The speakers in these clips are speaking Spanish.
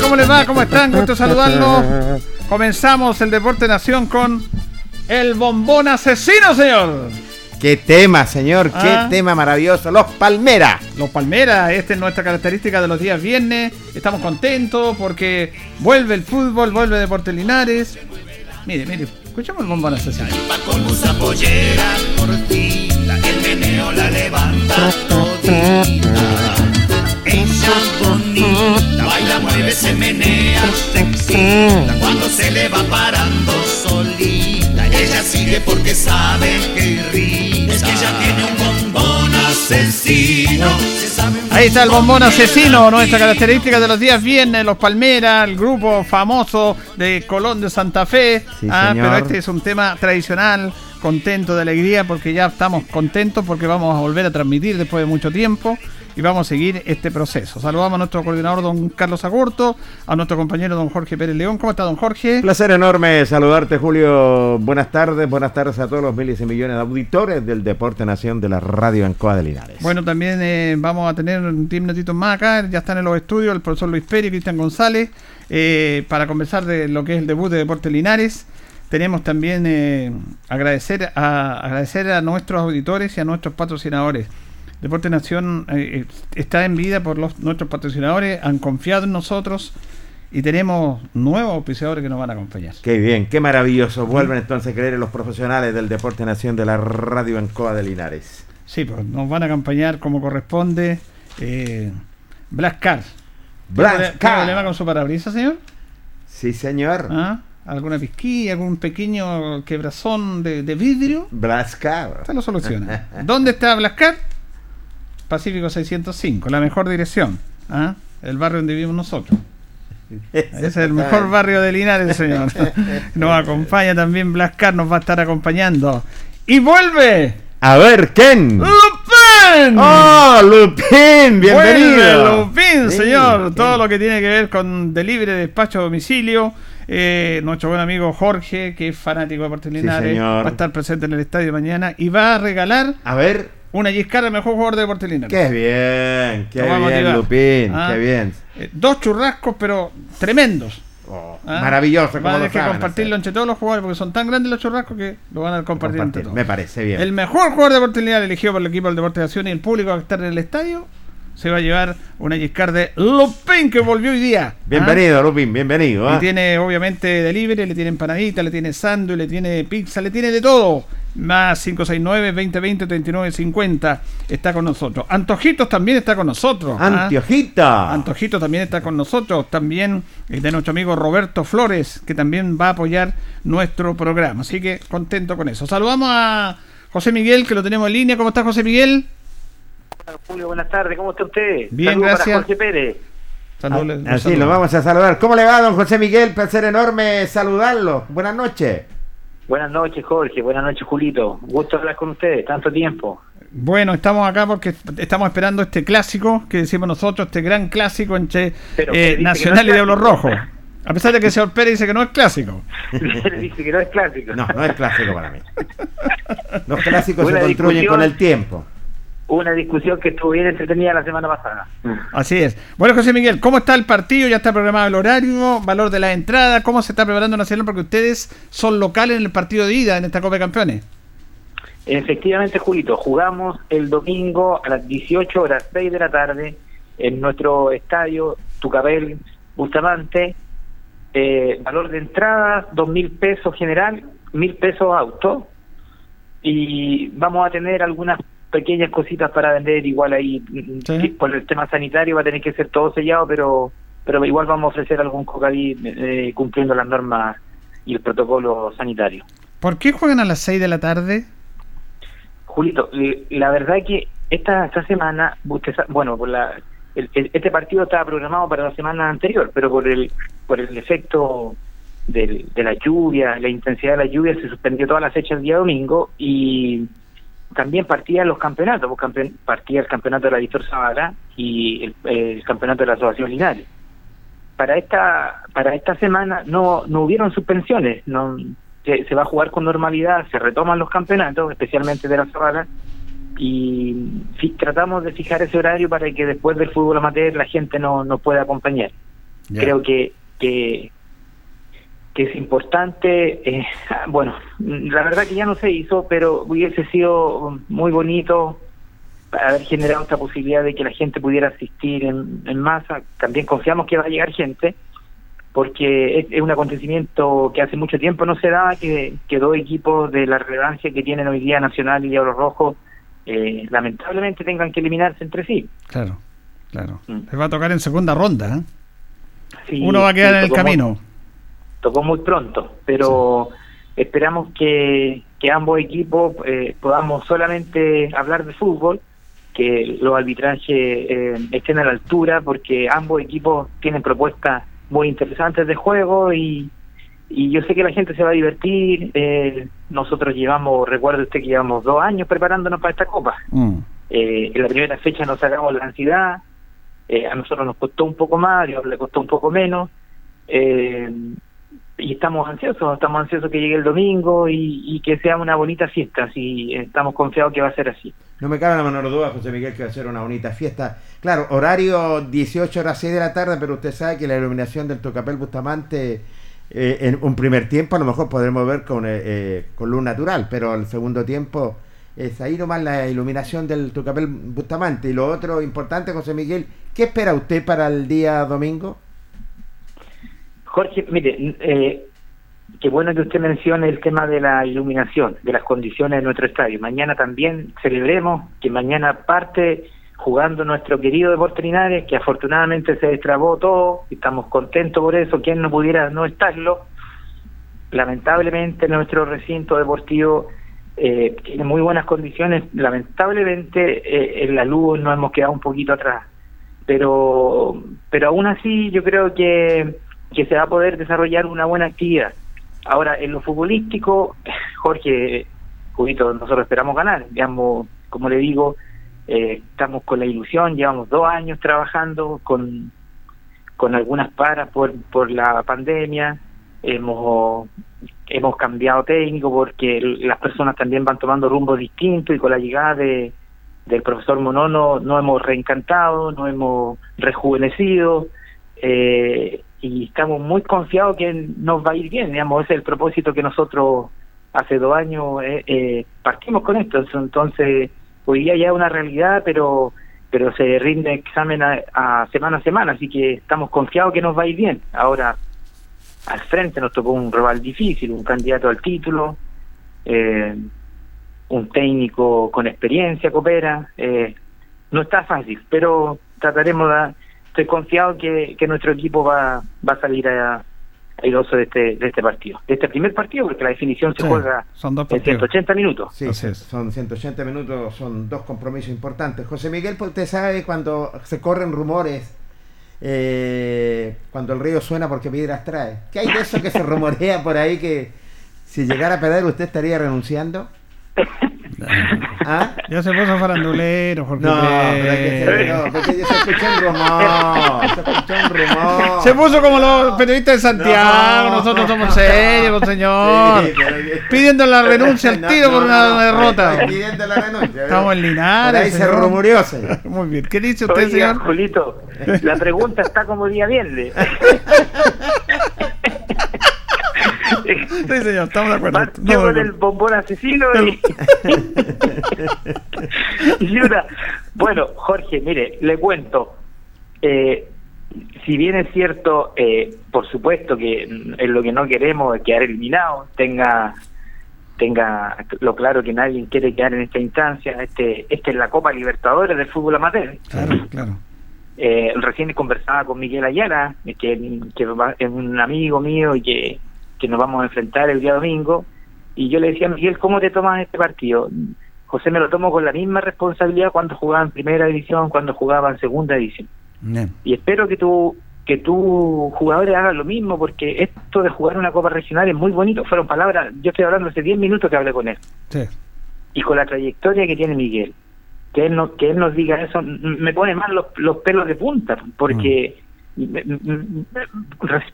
¿Cómo les va? ¿Cómo están? Gusto saludarlos. Comenzamos el Deporte Nación con el bombón asesino, señor. Qué tema, señor, qué ah. tema maravilloso. Los Palmeras. Los Palmeras, esta es nuestra característica de los días viernes. Estamos contentos porque vuelve el fútbol, vuelve Deporte Linares. Mire, mire, escuchamos el bombón asesino. Con pollera el meneo la levanta bonita, se menea, cuando se le va parando solita. Ella sigue porque sabe que ríe, es que ella tiene un bombón asesino. Ahí está el bombón asesino, nuestra característica de los días viernes, los Palmeras, el grupo famoso de Colón de Santa Fe. ah, pero este es un tema tradicional, contento de alegría porque ya estamos contentos porque vamos a volver a transmitir después de mucho tiempo y vamos a seguir este proceso. Saludamos a nuestro coordinador, don Carlos Agurto, a nuestro compañero, don Jorge Pérez León. ¿Cómo está, don Jorge? Placer enorme saludarte, Julio. Buenas tardes, buenas tardes a todos los miles y millones de auditores del Deporte Nación de la Radio Ancoa de Linares. Bueno, también eh, vamos a tener un 10 minutitos más acá, ya están en los estudios el profesor Luis Pérez y Cristian González, eh, para conversar de lo que es el debut de Deporte Linares tenemos también eh, agradecer a agradecer a nuestros auditores y a nuestros patrocinadores. Deporte Nación eh, eh, está en vida por los, nuestros patrocinadores, han confiado en nosotros y tenemos nuevos auspiciadores que nos van a acompañar. Qué bien, qué maravilloso. Vuelven entonces a creer en los profesionales del Deporte Nación de la Radio Ancoa de Linares. Sí, pues nos van a acompañar como corresponde eh, Blas Car. Blas ¿Qué problema con su parabrisas, señor? Sí, señor. ¿Ah? ¿Alguna pisquilla, algún pequeño quebrazón de, vidrio? Blascar. Se lo soluciona. ¿Dónde está Blascar? Pacífico 605, la mejor dirección. ¿ah? El barrio donde vivimos nosotros. Ese es el mejor barrio de Linares, señor. Nos acompaña también Blascar, nos va a estar acompañando. ¡Y vuelve! A ver, ¿quién? ¡Lupin! ¡Oh, Lupin! ¡Bienvenido! Lupin, señor. Todo lo que tiene que ver con delivery, despacho a domicilio. Eh, nuestro buen amigo Jorge, que es fanático de Deportes Linares, va a estar presente en el estadio mañana y va a regalar. A ver una Giscara, el mejor jugador de Deportes Linares. Qué bien, qué bien, Lupín, ah, qué bien. Eh, dos churrascos, pero tremendos. Oh, ¿Ah? Maravilloso. Van a que compartirlo entre todos los jugadores porque son tan grandes los churrascos que lo van a compartir, entre todos. Me parece bien. El mejor jugador de oportunidad elegido por el equipo del Deporte de Acción y el público que estar en el estadio se va a llevar una Giscard de Lupin que volvió hoy día. Bienvenido, ¿ah? Lupin, bienvenido. ¿ah? tiene obviamente delivery, le tiene empanadita, le tiene sándwich, le tiene pizza, le tiene de todo. Más 569-2020-3950 está con nosotros. Antojitos también está con nosotros. ¿ah? Antojita. Antojitos también está con nosotros. También de nuestro amigo Roberto Flores, que también va a apoyar nuestro programa. Así que contento con eso. Saludamos a José Miguel, que lo tenemos en línea. ¿Cómo está José Miguel? Julio, buenas tardes, ¿cómo está usted? Bien, gracias. Para Jorge Pérez. Saludos, ah, así lo vamos a saludar. ¿Cómo le va, don José Miguel? Placer enorme saludarlo. Buenas noches. Buenas noches, Jorge. Buenas noches, Julito. Gusto hablar con ustedes. Tanto tiempo. Bueno, estamos acá porque estamos esperando este clásico que decimos nosotros, este gran clásico entre eh, Nacional y Diablo Rojo. A pesar de que el señor Pérez dice que no es clásico. dice que no es clásico. No, no es clásico para mí. Los clásicos se construyen con el tiempo una discusión que estuvo bien entretenida la semana pasada. Así es. Bueno, José Miguel, ¿cómo está el partido? ¿Ya está programado el horario? ¿Valor de la entrada? ¿Cómo se está preparando Nacional? Porque ustedes son locales en el partido de ida en esta Copa de Campeones. Efectivamente, Julito, jugamos el domingo a las 18 horas 6 de la tarde en nuestro estadio Tucapel Bustamante. Eh, valor de entrada, dos mil pesos general, mil pesos auto. Y vamos a tener algunas pequeñas cositas para vender, igual ahí por el tema sanitario va a tener que ser todo sellado, pero pero igual vamos a ofrecer algún cocadí eh, cumpliendo las normas y el protocolo sanitario. ¿Por qué juegan a las 6 de la tarde? Julito, la verdad es que esta, esta semana, bueno, por la, este partido estaba programado para la semana anterior, pero por el, por el efecto de la lluvia, la intensidad de la lluvia, se suspendió toda la fecha el día domingo y también partía los campeonatos, pues partía el campeonato de la Víctor Zavala y el, campeonato de la Asociación Linares. Para esta para esta semana no no hubieron suspensiones, no se, va a jugar con normalidad, se retoman los campeonatos, especialmente de la Zavala, y tratamos de fijar ese horario para que después del fútbol amateur la gente no nos pueda acompañar. Creo que, que que es importante. Eh, bueno, la verdad que ya no se hizo, pero hubiese sido muy bonito haber generado esta posibilidad de que la gente pudiera asistir en, en masa. También confiamos que va a llegar gente, porque es, un acontecimiento que hace mucho tiempo no se daba, que, que dos equipos de la relevancia que tienen hoy día Nacional y Diablo Rojo, eh, lamentablemente tengan que eliminarse entre sí. Claro, claro. Mm. Les va a tocar en segunda ronda. ¿eh? Uno va a quedar en el camino tocó muy pronto, pero esperamos que, que ambos equipos eh, podamos solamente hablar de fútbol, que los arbitrajes eh, estén a la altura, porque ambos equipos tienen propuestas muy interesantes de juego y, y yo sé que la gente se va a divertir. Eh, nosotros llevamos, recuerdo usted que llevamos dos años preparándonos para esta copa. Mm. en la primera fecha nos sacamos la ansiedad, a nosotros nos costó un poco más, a Dios le costó un poco menos. Y estamos ansiosos, estamos ansiosos que llegue el domingo y, que sea una bonita fiesta, así estamos confiados que va a ser así. No me cabe la menor duda, José Miguel, que va a ser una bonita fiesta. Claro, horario 18 horas 6 de la tarde, pero usted sabe que la iluminación del Tocapel Bustamante eh, en un primer tiempo a lo mejor podremos ver con, eh, eh, con luz natural, pero el segundo tiempo es ahí nomás la iluminación del Tocapel Bustamante. Y lo otro importante, José Miguel, ¿qué espera usted para el día domingo? Jorge, mire, eh, qué bueno que usted mencione el tema de la iluminación, de las condiciones de nuestro estadio. Mañana también celebremos que mañana parte jugando nuestro querido Deportes Linares, que afortunadamente se destrabó todo, estamos contentos por eso, quien no pudiera no estarlo. Lamentablemente nuestro recinto deportivo eh, tiene muy buenas condiciones, lamentablemente eh, en la luz nos hemos quedado un poquito atrás, pero, pero aún así yo creo que que se va a poder desarrollar una buena actividad. Ahora, en lo futbolístico, Jorge, Judito, nosotros esperamos ganar. Digamos, como le digo, eh, estamos con la ilusión, llevamos dos años trabajando con, con algunas paras por, por la pandemia, hemos, hemos cambiado técnico porque las personas también van tomando rumbos distintos y con la llegada de, del profesor Monono no hemos reencantado, no hemos rejuvenecido. Eh, y estamos muy confiados que nos va a ir bien, digamos, ese es el propósito que nosotros hace dos años eh, eh, partimos con esto, entonces hoy día ya es una realidad, pero pero se rinde examen a, semana a semana, así que estamos confiados que nos va a ir bien. Ahora, al frente nos tocó un rival difícil, un candidato al título, eh, un técnico con experiencia coopera, eh, no está fácil, pero trataremos de, estoy confiado que, que nuestro equipo va, va a salir a, airoso de este, de este partido, de este primer partido, porque la definición se juega son dos en 180 minutos. Sí, son 180 minutos, son dos compromisos importantes. José Miguel, pues, usted sabe cuando se corren rumores, eh, cuando el río suena porque piedras trae. ¿Qué hay de eso que se rumorea por ahí que si llegara a perder usted estaría renunciando? ¿Ah? Ya se puso farandulero, Jorge. No, pero no, porque se escuchó un rumor. Se escuchó un rumor. Se puso como los periodistas de Santiago. Nosotros somos serios, señor. Pidiendo la renuncia al tiro por una derrota. Pidiendo la renuncia. Estamos en Linares. ahí se rumoreó. Muy bien. ¿Qué dice usted, señor? Julito, la pregunta está como día viernes. Sí, señor, estamos de acuerdo. No, con el bombón asesino y... y Bueno, Jorge, mire, le cuento. Eh, si bien es cierto, eh, por supuesto que es lo que no queremos es quedar eliminado, tenga tenga lo claro que nadie quiere quedar en esta instancia. Este, este es la Copa Libertadores del fútbol amateur. Claro, claro. Eh, recién conversaba con Miguel Ayala, que, que es un amigo mío y que que nos vamos a enfrentar el día domingo. Y yo le decía a Miguel, ¿cómo te tomas este partido? José me lo tomo con la misma responsabilidad cuando jugaba en primera división, cuando jugaba en segunda división. Y espero que tú que tus jugadores hagan lo mismo, porque esto de jugar una Copa Regional es muy bonito. Fueron palabras, yo estoy hablando hace 10 minutos que hablé con él. Y con la trayectoria que tiene Miguel, que él, no, que él nos diga eso, me pone mal los, los pelos de punta, porque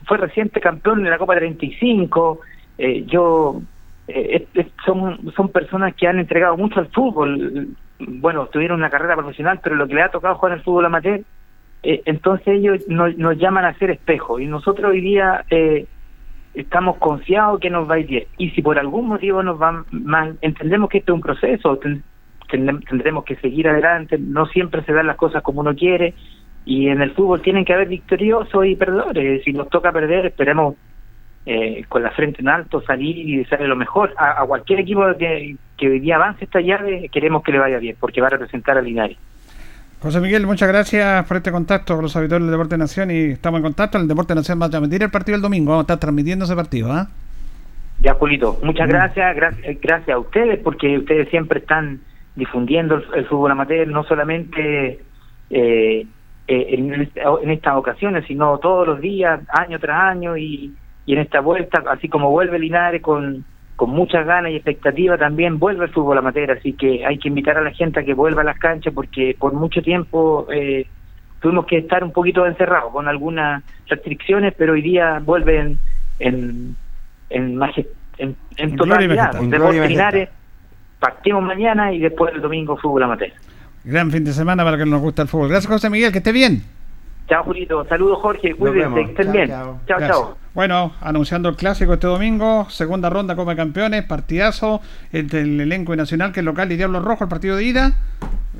fue reciente campeón de la Copa 35, eh, yo eh, son, son personas que han entregado mucho al fútbol, bueno, tuvieron una carrera profesional, pero lo que le ha tocado jugar el fútbol amateur, eh, entonces ellos nos, nos, llaman a ser espejo y nosotros hoy día eh, estamos confiados que nos va a ir bien. Y si por algún motivo nos va mal, entendemos que esto es un proceso, tendremos que seguir adelante, no siempre se dan las cosas como uno quiere, y en el fútbol tienen que haber victoriosos y perdedores. Si nos toca perder, esperemos eh, con la frente en alto salir y salir lo mejor. A, cualquier equipo que, que hoy día avance esta llave, queremos que le vaya bien, porque va a representar a Linares. José Miguel, muchas gracias por este contacto con los habitores del Deporte Nación y estamos en contacto. El Deporte Nación va a transmitir el partido el domingo, vamos a estar transmitiendo ese partido. ¿ah? Ya, Julito, muchas mm. gracias, gracias, gracias a ustedes porque ustedes siempre están difundiendo el, fútbol amateur, no solamente eh, eh, en, estas ocasiones, sino todos los días, año tras año, y, en esta vuelta, así como vuelve Linares con, con muchas ganas y expectativa, también vuelve el fútbol amateur, así que hay que invitar a la gente a que vuelva a las canchas porque por mucho tiempo eh, tuvimos que estar un poquito encerrados con algunas restricciones, pero hoy día vuelven en, en, en, en, totalidad. Linares, partimos mañana y después el domingo fútbol amateur. Gran fin de semana para que nos guste el fútbol. Gracias, José Miguel, que esté bien. Chao, Julito. Saludos, Jorge. Cuídense, que estén bien. Chao, chao. Bueno, anunciando el clásico este domingo, segunda ronda Copa de Campeones, partidazo entre el elenco nacional, que es local y Diablo Rojo, el partido de ida.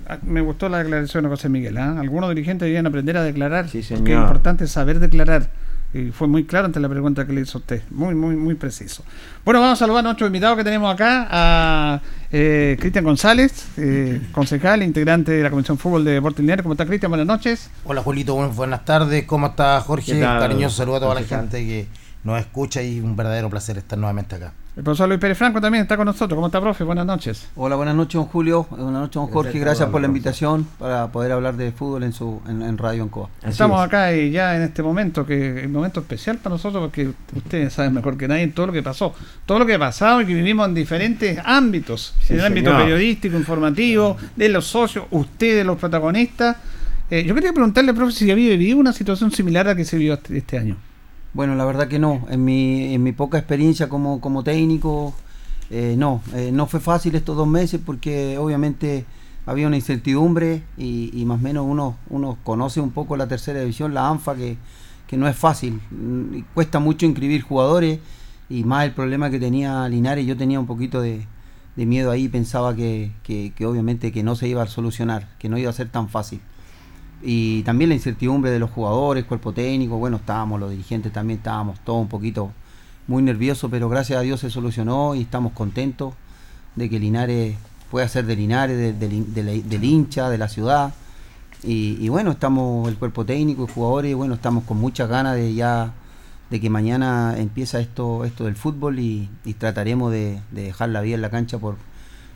Ah, me gustó la declaración de José Miguel. ¿eh? Algunos dirigentes deberían aprender a declarar. Sí, señor. Que es importante saber declarar y fue muy claro ante la pregunta que le hizo usted. Muy, muy, muy preciso. Bueno, vamos a saludar a nuestro invitado que tenemos acá, a eh, Cristian González, eh, concejal, integrante de la Comisión Fútbol de Deportes Lineares. ¿Cómo está, Cristian? Buenas noches. Hola, Julito. Buenas tardes. ¿Cómo está, Jorge? Cariñoso saludo a toda la gente que nos escucha y un verdadero placer estar nuevamente acá. El profesor Luis Pérez Franco también está con nosotros. ¿Cómo está, profe? Buenas noches. Hola, buenas noches, don Julio. Buenas noches, don Jorge. Gracias por la invitación para poder hablar de fútbol en su en, Radio Ancoa. Estamos acá y ya en este momento, que es un momento especial para nosotros porque ustedes saben mejor que nadie todo lo que pasó. Todo lo que ha pasado y que vivimos en diferentes ámbitos. en el ámbito periodístico, informativo, de los socios, ustedes, los protagonistas. Eh, yo quería preguntarle, profe, si había vivido una situación similar a la que se vivió este, este año. Bueno, la verdad que no. En mi, en mi poca experiencia como, como técnico, eh, no. Eh, no fue fácil estos dos meses porque obviamente había una incertidumbre y, más o menos uno, uno conoce un poco la tercera división, la ANFA, que, que no es fácil. Mm, Cuesta mucho inscribir jugadores y más el problema que tenía Linares, yo tenía un poquito de, de miedo ahí, pensaba que, que, que obviamente que no se iba a solucionar, que no iba a ser tan fácil. Y también la incertidumbre de los jugadores, cuerpo técnico, bueno, estábamos los dirigentes también, estábamos todos un poquito muy nerviosos, pero gracias a Dios se solucionó y estamos contentos de que Linares pueda ser de Linares, de- del- hincha, de la ciudad. Y, bueno, estamos el cuerpo técnico y jugadores, y bueno, estamos con muchas ganas de ya de que mañana empieza esto esto del fútbol y, trataremos de, de dejar la vida en la cancha por,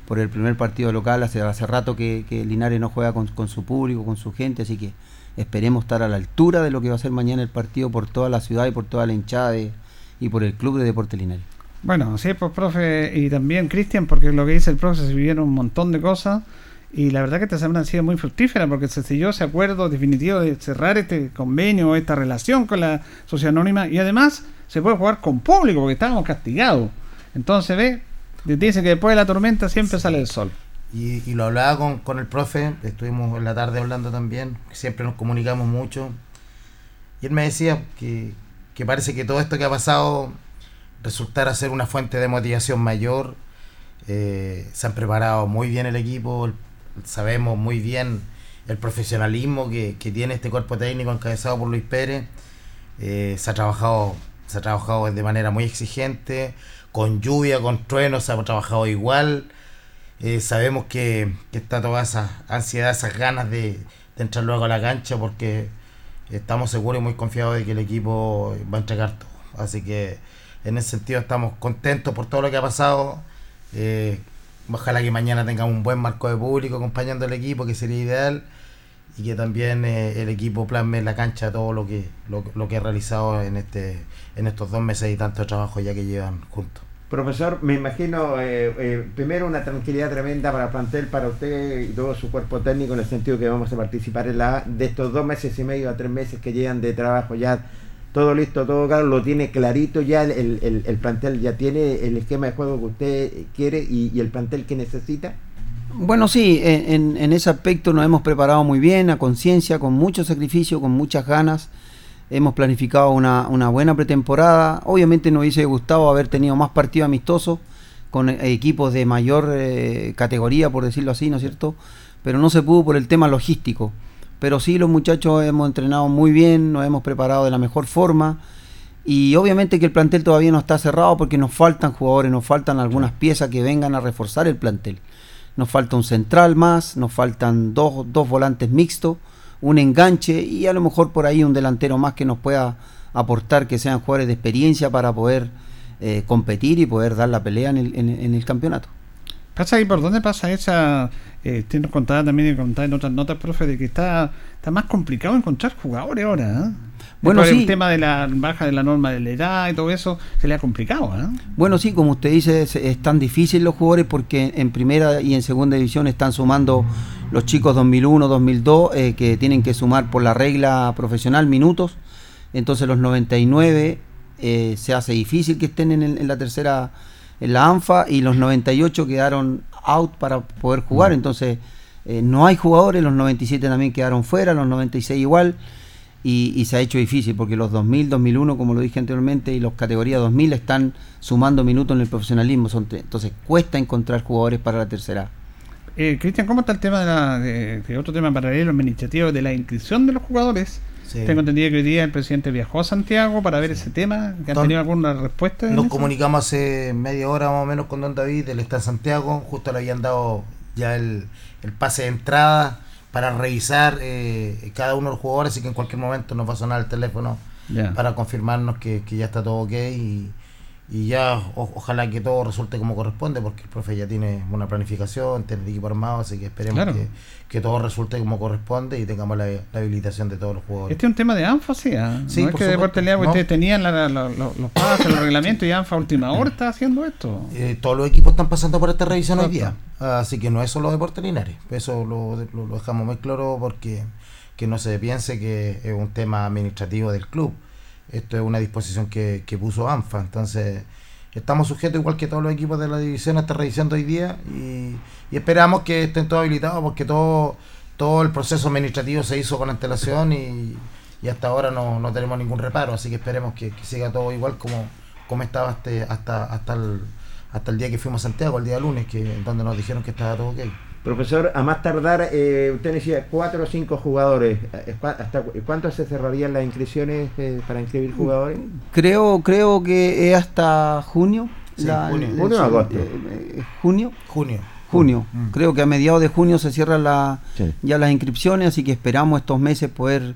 por el primer partido local. Hace, hace rato que, que Linares no juega con, con su público, con su gente, así que esperemos estar a la altura de lo que va a ser mañana el partido por toda la ciudad y por toda la hinchada y por el club de Deportes Linares. Bueno, sí, pues profe, y también Cristian, porque lo que dice el profe, se vivieron un montón de cosas y la verdad que esta semana ha sido muy fructífera porque se selló ese acuerdo definitivo de cerrar este convenio, esta relación con la sociedad anónima y además se puede jugar con público porque estábamos castigados. Entonces, ve, dice que después de la tormenta siempre sale el sol. Y, y lo hablaba con, con el profe, estuvimos en la tarde hablando también, siempre nos comunicamos mucho. Y él me decía que, que parece que todo esto que ha pasado resultara ser una fuente de motivación mayor. Eh, se han preparado muy bien el equipo, el- sabemos muy bien el profesionalismo que, que tiene este cuerpo técnico encabezado por Luis Pérez. Eh, se ha trabajado se ha trabajado de manera muy exigente, con lluvia, con truenos, se ha trabajado igual. Eh, sabemos que, está toda esa ansiedad, esas ganas de, de entrar luego a la cancha porque estamos seguros y muy confiados de que el equipo va a entregar todo. Así que en ese sentido estamos contentos por todo lo que ha pasado. Eh, ojalá que mañana tengamos un buen marco de público acompañando al equipo, que sería ideal. Y que también eh, el equipo plasme en la cancha todo lo que, lo, que ha realizado en este en estos dos meses y tanto trabajo ya que llevan juntos. Profesor, me imagino, eh, eh, primero una tranquilidad tremenda para el plantel, para usted y todo su cuerpo técnico, en el sentido que vamos a participar en la de estos dos meses y medio a tres meses que llegan de trabajo, ya todo listo, todo claro, lo tiene clarito, ya el, el- el plantel ya tiene el esquema de juego que usted quiere y, y el plantel que necesita. Bueno, sí, en- en ese aspecto nos hemos preparado muy bien, a conciencia, con mucho sacrificio, con muchas ganas. Hemos planificado una, una buena pretemporada. Obviamente nos hubiese gustado haber tenido más partidos amistosos con eh, equipos de mayor eh, categoría, por decirlo así, ¿no es cierto? Pero no se pudo por el tema logístico. Pero sí, los muchachos hemos entrenado muy bien, nos hemos preparado de la mejor forma. Y obviamente que el plantel todavía no está cerrado porque nos faltan jugadores, nos faltan algunas piezas que vengan a reforzar el plantel. Nos falta un central más, nos faltan dos, dos volantes mixtos, un enganche y a lo mejor por ahí un delantero más que nos pueda aportar que sean jugadores de experiencia para poder eh, competir y poder dar la pelea en el, en- en el campeonato. ¿Pasa ahí por dónde pasa esa? Eh, usted nos contaba también y en otras notas, profe, de que está, está más complicado encontrar jugadores ahora. ¿eh? Bueno, sí. El tema de la baja de la norma de la edad y todo eso se le ha complicado. ¿eh? Bueno, sí, como usted dice, es, es tan difícil los jugadores porque en primera y en segunda división están sumando los chicos 2001, 2002, eh, que tienen que sumar por la regla profesional minutos. Entonces los 99 eh, se hace difícil que estén en, el- en la tercera, en la ANFA, y los 98 quedaron out para poder jugar. Entonces eh, no hay jugadores, los 97 también quedaron fuera, los 96 igual. Y, y se ha hecho difícil porque los 2000, 2001, como lo dije anteriormente, y los categorías 2000 están sumando minutos en el profesionalismo. Son entonces cuesta encontrar jugadores para la tercera. Eh, Cristian, ¿cómo está el tema de, la, de, de otro tema paralelo administrativo de la inscripción de los jugadores? Sí. Tengo entendido que hoy día el presidente viajó a Santiago para ver ese tema. ¿Que ¿Han tenido alguna respuesta? Nos eso? comunicamos hace media hora más o menos con Don David, él está en Santiago, justo le habían dado ya el, el pase de entrada para revisar eh, cada uno de los jugadores, así que en cualquier momento nos va a sonar el teléfono para confirmarnos que, que ya está todo ok y, y ya o- ojalá que todo resulte como corresponde, porque el profe ya tiene una planificación, tiene el equipo armado, así que esperemos Claro. que, que todo resulte como corresponde y tengamos la, la habilitación de todos los jugadores. Este es un tema de ANFA, sí. ¿ah? Sí, no es que. Deportes No. ustedes tenían la- la- la- los, los pases, los reglamentos y ANFA a última hora está haciendo esto. Eh, todos los equipos están pasando por esta revisión hoy día. Así que no es solo Deportes Linares. Eso lo, lo- lo dejamos muy claro porque que no se piense que es un tema administrativo del club. Esto es una disposición que, que puso ANFA. Entonces, estamos sujetos, igual que todos los equipos de la división, revisión de hoy día y, y esperamos que estén todos habilitados porque todo, todo el proceso administrativo se hizo con antelación y, y hasta ahora no, no tenemos ningún reparo, así que esperemos que, que siga todo igual como, como estaba este, hasta, hasta, el, hasta el día que fuimos a Santiago, el día lunes, que donde nos dijeron que estaba todo ok. Profesor, a más tardar, eh, usted decía cuatro o cinco jugadores. Eh, ¿cu- ¿Hasta cu- cuánto se cerrarían las inscripciones eh, para inscribir jugadores? Creo, creo que es hasta junio. Sí, junio. ¿Junio o agosto? eh, eh, junio. Junio. Junio. Mm. Creo que a mediados de junio se cierran la- Sí. ya las inscripciones, así que esperamos estos meses poder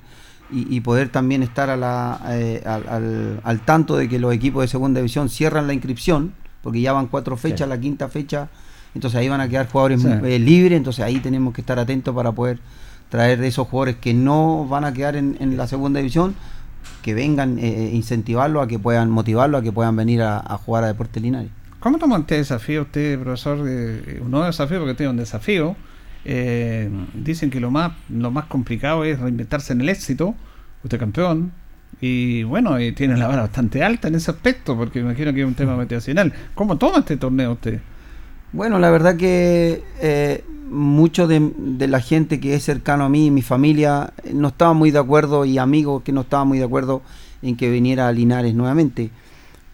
y, y poder también estar a la, eh, al, al- al tanto de que los equipos de segunda división cierran la inscripción, porque ya van cuatro fechas, Sí. la quinta fecha, entonces ahí van a quedar jugadores Sí. eh, libres, entonces ahí tenemos que estar atentos para poder traer esos jugadores que no van a quedar en, en la segunda división, que vengan, eh, incentivarlos a que puedan, motivarlos a que puedan venir a, a jugar a Deportes Linares. ¿Cómo toma este desafío usted, profesor? De, un nuevo desafío, porque tiene un desafío. Eh, dicen que lo más, lo más complicado es reinventarse en el éxito. Usted campeón. Y bueno, eh, tiene la vara bastante alta en ese aspecto, porque imagino que es un tema motivacional. ¿Cómo toma este torneo usted? Bueno, la verdad que eh, mucho de, de la gente que es cercano a mí y mi familia eh, no estaba muy de acuerdo y amigos que no estaban muy de acuerdo en que viniera a Linares nuevamente.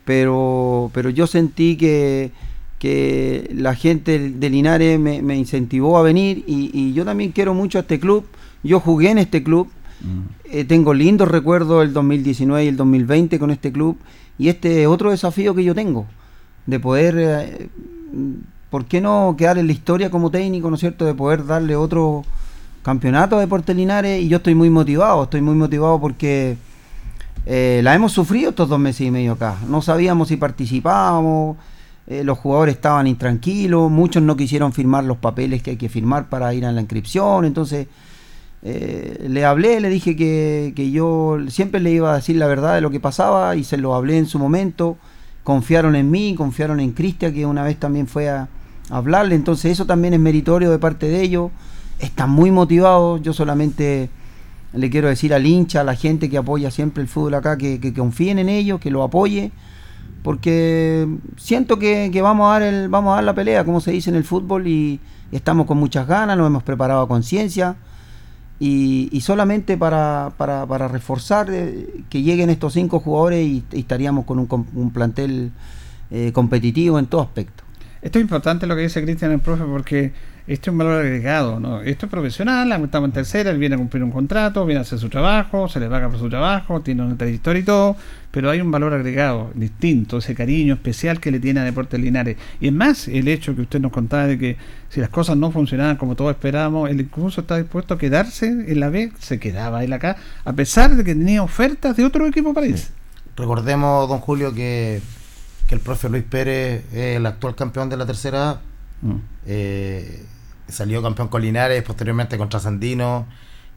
Pero, pero yo sentí que, que la gente de Linares me, me incentivó a venir y, y yo también quiero mucho a este club. Yo jugué en este club, eh, tengo lindos recuerdos del 2019 y el 2020 con este club y este es otro desafío que yo tengo de poder eh, ¿por qué no quedar en la historia como técnico, ¿no es cierto?, de poder darle otro campeonato a Deportes Linares y yo estoy muy motivado, estoy muy motivado porque eh, la hemos sufrido estos dos meses y medio acá, no sabíamos si participábamos, eh, los jugadores estaban intranquilos, muchos no quisieron firmar los papeles que hay que firmar para ir a la inscripción, entonces eh, le hablé, le dije que, que yo siempre le iba a decir la verdad de lo que pasaba y se lo hablé en su momento. Confiaron en mí, confiaron en Cristian, que una vez también fue a, a hablarle. Entonces eso también es meritorio de parte de ellos. Están muy motivados. Yo solamente le quiero decir al hincha, a la gente que apoya siempre el fútbol acá, que, que confíen en ellos, que lo apoye. Porque siento que, vamos, a dar el, vamos a dar la pelea, como se dice en el fútbol, y estamos con muchas ganas, nos hemos preparado a conciencia y, solamente para, para, reforzar eh, que lleguen estos cinco jugadores y, estaríamos con un plantel eh, competitivo en todo aspecto. Esto es importante lo que dice Cristian el profe porque esto es un valor agregado, ¿no? Esto es profesional, estamos en tercera, él viene a cumplir un contrato, viene a hacer su trabajo, se le paga por su trabajo, tiene una trayectoria y todo, pero hay un valor agregado distinto, ese cariño especial que le tiene a Deportes Linares. Y es más, el hecho que usted nos contaba de que si las cosas no funcionaban como todos esperábamos, él incluso está dispuesto a quedarse en la B, se quedaba él acá, a pesar de que tenía ofertas de otro equipo para irse. Recordemos, don Julio, que, que el profe Luis Pérez es el actual campeón de la tercera A. Mm. Eh, salió campeón con Linares, posteriormente contra Sandino,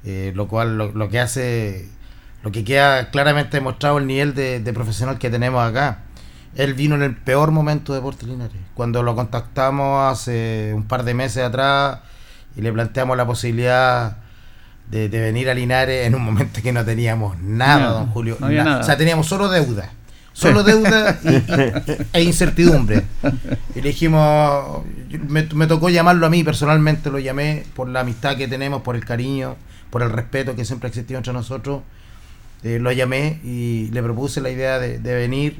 eh, lo cual lo, lo que hace, lo que queda claramente demostrado el nivel de, de profesional que tenemos acá. Él vino en el peor momento de Deportes Linares. Cuando lo contactamos hace un par de meses atrás y le planteamos la posibilidad de, de venir a Linares en un momento que no teníamos nada, don Julio. no había Na- nada. O sea, teníamos solo deuda. Solo deuda y- y- e incertidumbre. Y le dijimos, yo- me, me tocó llamarlo a mí, personalmente lo llamé por la amistad que tenemos, por el cariño, por el respeto que siempre ha existido entre nosotros. Eh, lo llamé y le propuse la idea de, de venir.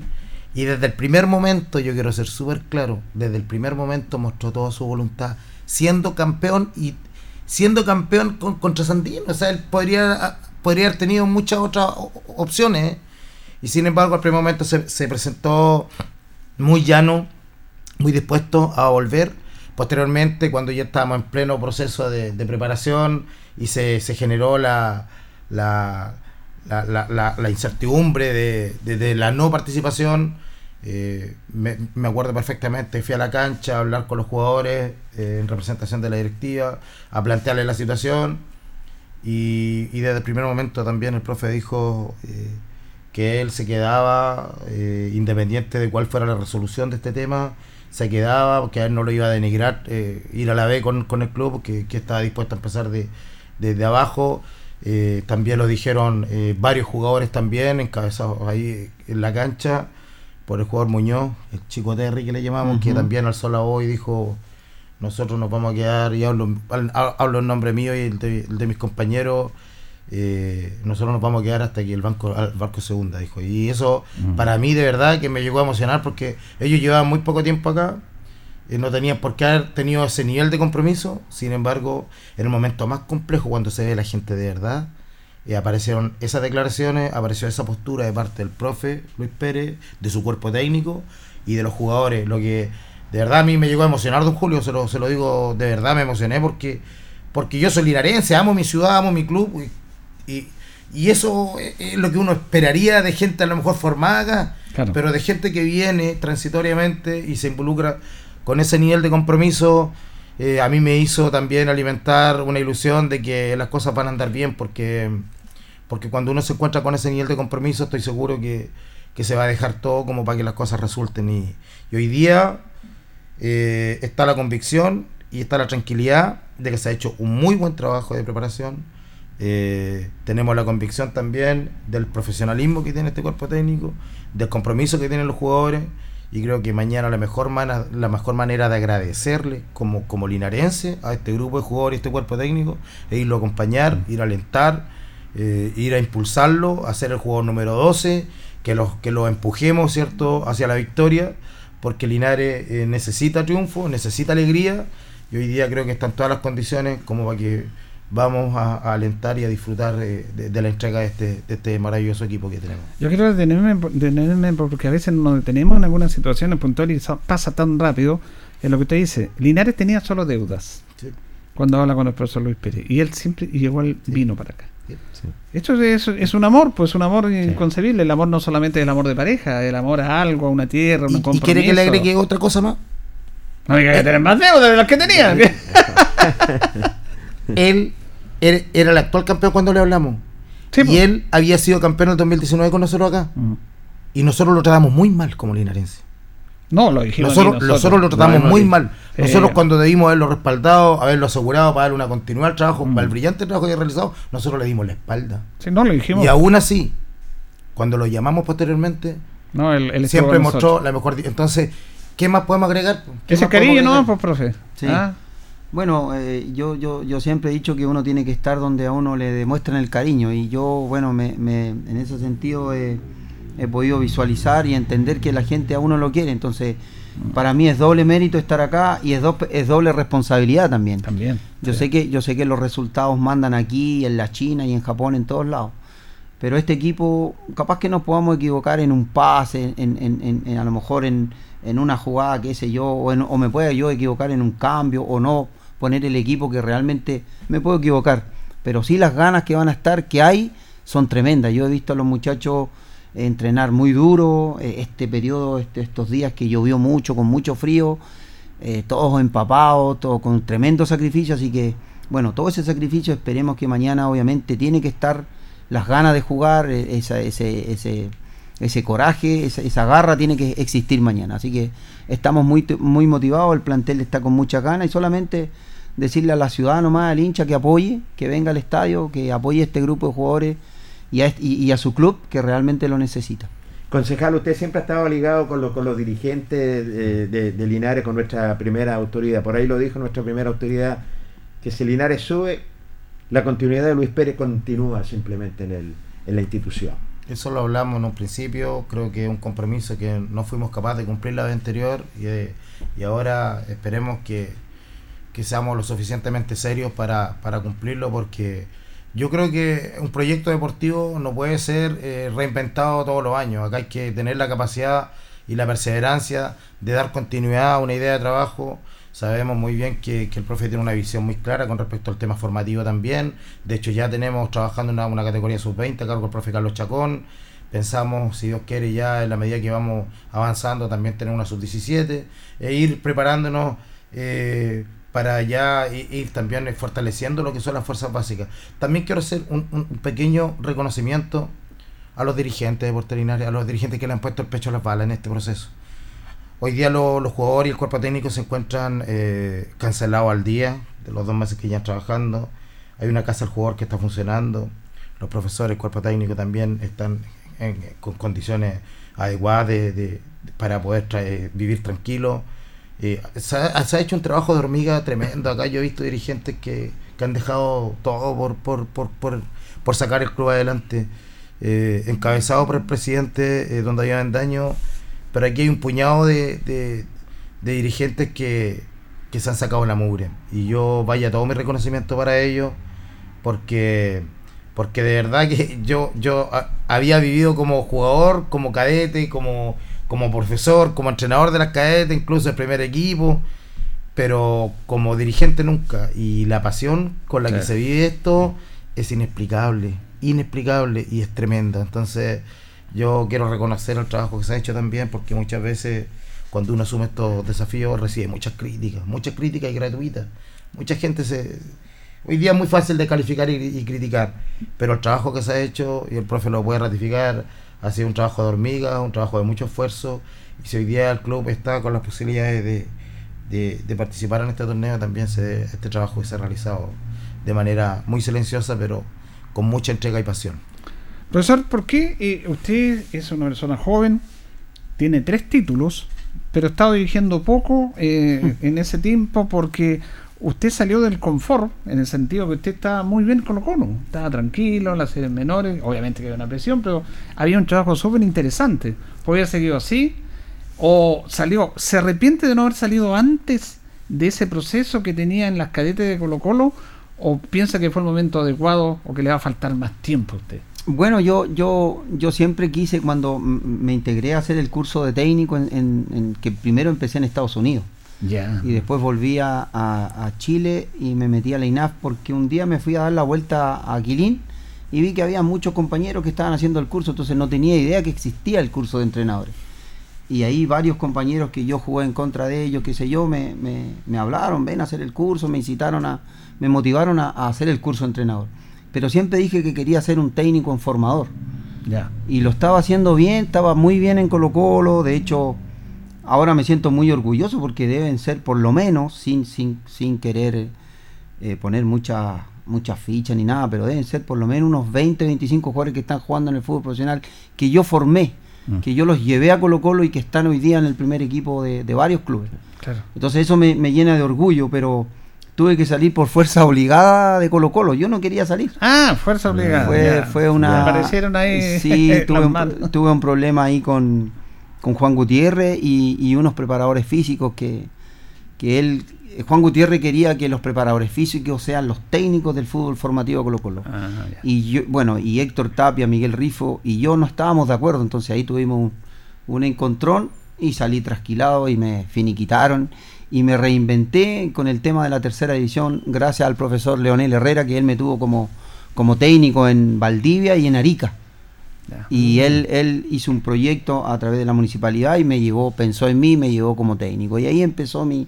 Y desde el primer momento, yo quiero ser súper claro, desde el primer momento mostró toda su voluntad, siendo campeón y siendo campeón con, contra Sandino. O sea, él podría, podría haber tenido muchas otras opciones. Y sin embargo, al primer momento se, se presentó muy llano, muy dispuesto a volver. Posteriormente, cuando ya estábamos en pleno proceso de, de preparación y se, se generó la, la, la, incertidumbre de, de- de la no participación, eh, me, me acuerdo perfectamente, fui a la cancha a hablar con los jugadores eh, en representación de la directiva, a plantearles la situación y, y desde el primer momento también el profe dijo eh, que él se quedaba eh, independiente de cuál fuera la resolución de este tema, se quedaba, que a él no lo iba a denigrar eh, ir a la B con, con el club, que, que estaba dispuesto a empezar de, desde abajo. Eh, también lo dijeron eh, varios jugadores también, encabezados ahí en la cancha, por el jugador Muñoz, el chico Terry que le llamamos, que también alzó la voz y dijo, nosotros nos vamos a quedar, y hablo, hablo en nombre mío y el de, el de mis compañeros, eh, nosotros nos vamos a quedar hasta que el banco, el barco se hunda, dijo. Y eso para mí de verdad que me llegó a emocionar porque ellos llevaban muy poco tiempo acá, eh, no tenían por qué haber tenido ese nivel de compromiso, sin embargo, en el momento más complejo, cuando se ve la gente de verdad, eh, aparecieron esas declaraciones, apareció esa postura de parte del profe Luis Pérez, de su cuerpo técnico y de los jugadores, lo que de verdad a mí me llegó a emocionar, don Julio, se lo, se lo digo, de verdad me emocioné porque, porque yo soy linarense, amo mi ciudad, amo mi club y, y, eso es lo que uno esperaría de gente a lo mejor formada, Claro. pero de gente que viene transitoriamente y se involucra con ese nivel de compromiso. eh, a mí me hizo también alimentar una ilusión de que las cosas van a andar bien porque, porque cuando uno se encuentra con ese nivel de compromiso estoy seguro que, que se va a dejar todo como para que las cosas resulten. Y, y hoy día eh, está la convicción y está la tranquilidad de que se ha hecho un muy buen trabajo de preparación. Eh, tenemos la convicción también del profesionalismo que tiene este cuerpo técnico, del compromiso que tienen los jugadores y creo que mañana la mejor, mana- la mejor manera de agradecerle como, como linarense a este grupo de jugadores y este cuerpo técnico es irlo a acompañar, ir a alentar, eh, ir a impulsarlo, a ser el jugador número 12, que los que lo empujemos cierto hacia la victoria, porque Linares eh, necesita triunfo, necesita alegría y hoy día creo que están todas las condiciones como para que vamos a, a alentar y a disfrutar eh, de, de la entrega de este, de este maravilloso equipo que tenemos. Yo quiero detenerme, detenerme porque a veces nos detenemos en algunas situaciones puntuales y sa- pasa tan rápido. En lo que usted dice, Linares tenía solo deudas Sí. cuando habla con el profesor Luis Pérez. Y él siempre y igual vino para acá. Sí. Esto es, es un amor, pues un amor inconcebible. El amor no solamente es el amor de pareja, el amor a algo, a una tierra, a un ¿Y, y quiere que le agregue otra cosa más? No diga que tener más deudas de las que tenía. Él era, era el actual campeón cuando le hablamos. Sí, y pues. él había sido campeón en el 2019 con nosotros acá. Mm. Y nosotros lo tratamos muy mal como linarense. No, lo dijimos. aquí Nosotros, nosotros lo tratamos muy dicho. mal. Sí. Nosotros cuando debimos haberlo respaldado, haberlo asegurado para darle una continuidad al trabajo, Mm. para el brillante trabajo que ha realizado, nosotros le dimos la espalda. Sí, no, lo dijimos. Y aún así, cuando lo llamamos posteriormente, No, él, él estuvo siempre mostró nosotros. la mejor... Entonces, ¿qué más podemos agregar? ¿Qué Ese cariño, ¿no? Pues, profe. Sí. Ah, Bueno, eh, yo, yo, yo siempre he dicho que uno tiene que estar donde a uno le demuestran el cariño y yo, bueno, me, me- en ese sentido he, he podido visualizar y entender que la gente a uno lo quiere. Entonces, para mí es doble mérito estar acá y es, do- es doble responsabilidad también. también. Yo Sí. sé que yo sé que los resultados mandan aquí, en la China y en Japón, en todos lados. Pero este equipo, capaz que nos podamos equivocar en un pase, en, en- en- en- a lo mejor en, en una jugada, qué sé yo, o, en- o me pueda yo equivocar en un cambio, o no poner el equipo que realmente me puedo equivocar. Pero sí las ganas que van a estar, que hay, son tremendas. Yo he visto a los muchachos entrenar muy duro, eh, este periodo, este- estos días que llovió mucho, con mucho frío, eh, todos empapados, todo con tremendo sacrificio, así que bueno, todo ese sacrificio esperemos que mañana obviamente tiene que estar las ganas de jugar, eh, esa- ese, ese, ese coraje, esa, esa garra tiene que existir mañana, así que estamos muy, muy motivados, el plantel está con mucha ganas y solamente decirle a la ciudad nomás, al hincha que apoye, que venga al estadio, que apoye a este grupo de jugadores y a, y- a su club que realmente lo necesita. Concejal, usted siempre ha estado ligado con, lo- con los dirigentes de, de- de Linares, con nuestra primera autoridad. Por ahí lo dijo nuestra primera autoridad, que si Linares sube, la continuidad de Luis Pérez continúa simplemente en, el, en la institución. Eso lo hablamos en un principio, creo que es un compromiso que no fuimos capaces de cumplir la vez anterior y, eh, y ahora esperemos que, que seamos lo suficientemente serios para, para cumplirlo porque yo creo que un proyecto deportivo no puede ser eh, reinventado todos los años, acá hay que tener la capacidad y la perseverancia de dar continuidad a una idea de trabajo. Sabemos muy bien que, el profe tiene una visión muy clara con respecto al tema formativo también. De hecho, ya tenemos trabajando una, una categoría sub-20 a cargo del profe Carlos Chacón. Pensamos, si Dios quiere, ya en la medida que vamos avanzando, también tener una sub-17 e ir preparándonos eh, para ya ir también fortaleciendo lo que son las fuerzas básicas. También quiero hacer un, pequeño reconocimiento a los dirigentes de Puerto Linares, a los dirigentes que le han puesto el pecho a las balas en este proceso. Hoy día lo- los jugadores y el cuerpo técnico se encuentran eh, cancelados al día, de los dos meses que llevan trabajando. Hay una casa del jugador que está funcionando. Los profesores, el cuerpo técnico también están en- con condiciones adecuadas de, de- para poder traer- vivir tranquilo. Eh, se, ha, hecho un trabajo de hormiga tremendo. Acá yo he visto dirigentes que, que han dejado todo por, por, por, por, por sacar el club adelante. Eh, encabezado por el presidente eh, Don David Daño, pero aquí hay un puñado de, de, de dirigentes que, que se han sacado la mugre. Y yo vaya todo mi reconocimiento para ellos, porque porque de verdad que yo, yo a- había vivido como jugador, como cadete, como, como profesor, como entrenador de las cadetes, incluso el primer equipo, pero como dirigente nunca. Y la pasión con la que se vive esto es inexplicable, inexplicable y es tremenda. Entonces yo quiero reconocer el trabajo que se ha hecho también, porque muchas veces cuando uno asume estos desafíos recibe muchas críticas, muchas críticas y gratuitas. Mucha gente se... Hoy día es muy fácil de calificar y, criticar, pero el trabajo que se ha hecho, y el profe lo puede ratificar, ha sido un trabajo de hormiga, un trabajo de mucho esfuerzo, y si hoy día el club está con las posibilidades de, de, de participar en este torneo, también se, este trabajo se ha realizado de manera muy silenciosa, pero con mucha entrega y pasión. Profesor, ¿por qué eh, usted es una persona joven, tiene tres títulos, pero estado dirigiendo poco eh, en ese tiempo porque usted salió del confort, en el sentido que usted estaba muy bien con Colo estaba tranquilo en las series menores, obviamente que había una presión, pero había un trabajo súper interesante. ¿Podría seguido así? ¿O salió, se arrepiente de no haber salido antes de ese proceso que tenía en las cadetes de Colo Colo? ¿O piensa que fue el momento adecuado o que le va a faltar más tiempo a usted? Bueno, yo, yo, yo siempre quise, cuando me integré a hacer el curso de técnico, en, en- en que primero empecé en Estados Unidos y después volví a, a- a Chile y me metí a la INAF porque un día me fui a dar la vuelta a Quilín y vi que había muchos compañeros que estaban haciendo el curso, entonces no tenía idea que existía el curso de entrenadores. Y ahí varios compañeros que yo jugué en contra de ellos, qué sé yo, me, me, me hablaron, ven a hacer el curso, me incitaron a, me motivaron a, a hacer el curso de entrenador. Pero siempre dije que quería ser un técnico en formador Ya. y lo estaba haciendo bien, estaba muy bien en Colo Colo, de hecho ahora me siento muy orgulloso porque deben ser por lo menos, sin, sin, sin querer eh, poner muchas muchas fichas ni nada, pero deben ser por lo menos unos 20, 25 jugadores que están jugando en el fútbol profesional que yo formé, Mm. que yo los llevé a Colo Colo y que están hoy día en el primer equipo de, de varios clubes. Claro. Entonces eso me, me llena de orgullo, pero tuve que salir por fuerza obligada de Colo Colo, yo no quería salir. Ah, fuerza obligada. Fue, ya. fue una. Aparecieron ahí. Sí, tuve un, manos. tuve un problema ahí con, con Juan Gutiérrez y, y unos preparadores físicos que, que él. Juan Gutiérrez quería que los preparadores físicos sean los técnicos del fútbol formativo Colo Colo. Ah, ya. Y yo, bueno, y Héctor Tapia, Miguel Rifo y yo no estábamos de acuerdo, entonces ahí tuvimos un, un encontrón y salí trasquilado y me finiquitaron y me reinventé con el tema de la tercera división gracias al profesor Leonel Herrera que él me tuvo como, como técnico en Valdivia y en Arica. Y él, él hizo un proyecto a través de la municipalidad y me llevó, pensó en mí, me llevó como técnico. Y ahí empezó mi,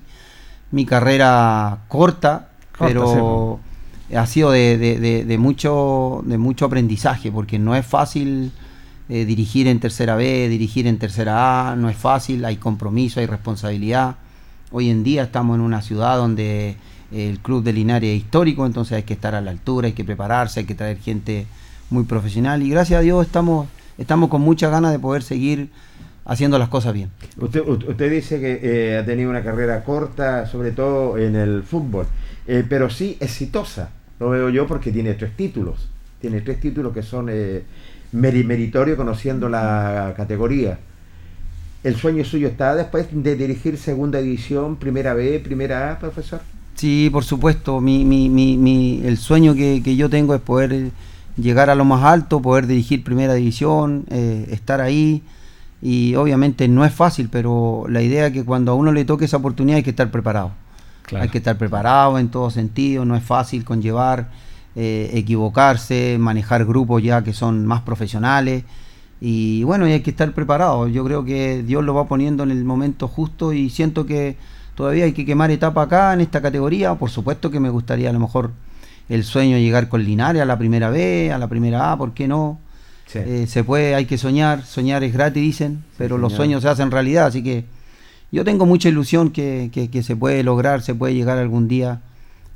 mi carrera corta, Corta, pero ha sido de, de- de- de mucho, de mucho aprendizaje, porque no es fácil eh, dirigir en tercera B, dirigir en tercera A, no es fácil, hay compromiso, hay responsabilidad. Hoy en día estamos en una ciudad donde el club de Linares es histórico, entonces hay que estar a la altura, hay que prepararse, hay que traer gente muy profesional y gracias a Dios estamos, estamos con muchas ganas de poder seguir haciendo las cosas bien. Usted, usted dice que eh, ha tenido una carrera corta, sobre todo en el fútbol, eh, pero sí exitosa, lo veo yo porque tiene tres títulos. Tiene tres títulos que son eh, meri- meritorios conociendo la categoría. ¿El sueño suyo está después de dirigir segunda división, primera B, primera A, profesor? Sí, por supuesto. Mi, mi, mi, mi- el sueño que, que yo tengo es poder llegar a lo más alto, poder dirigir primera división, eh, estar ahí. Y obviamente no es fácil, pero la idea es que cuando a uno le toque esa oportunidad hay que estar preparado. Claro. Hay que estar preparado en todo sentido, no es fácil conllevar, eh, equivocarse, manejar grupos ya que son más profesionales. Y bueno, y hay que estar preparado. Yo creo que Dios lo va poniendo en el momento justo y siento que todavía hay que quemar etapa acá en esta categoría. Por supuesto que me gustaría a lo mejor el sueño de llegar con Linares a la primera B, a la primera A, ¿por qué no? Sí. Eh, se puede, hay que soñar, soñar es gratis, dicen, pero los sueños se hacen realidad, así que yo tengo mucha ilusión que, que- que se puede lograr, se puede llegar algún día.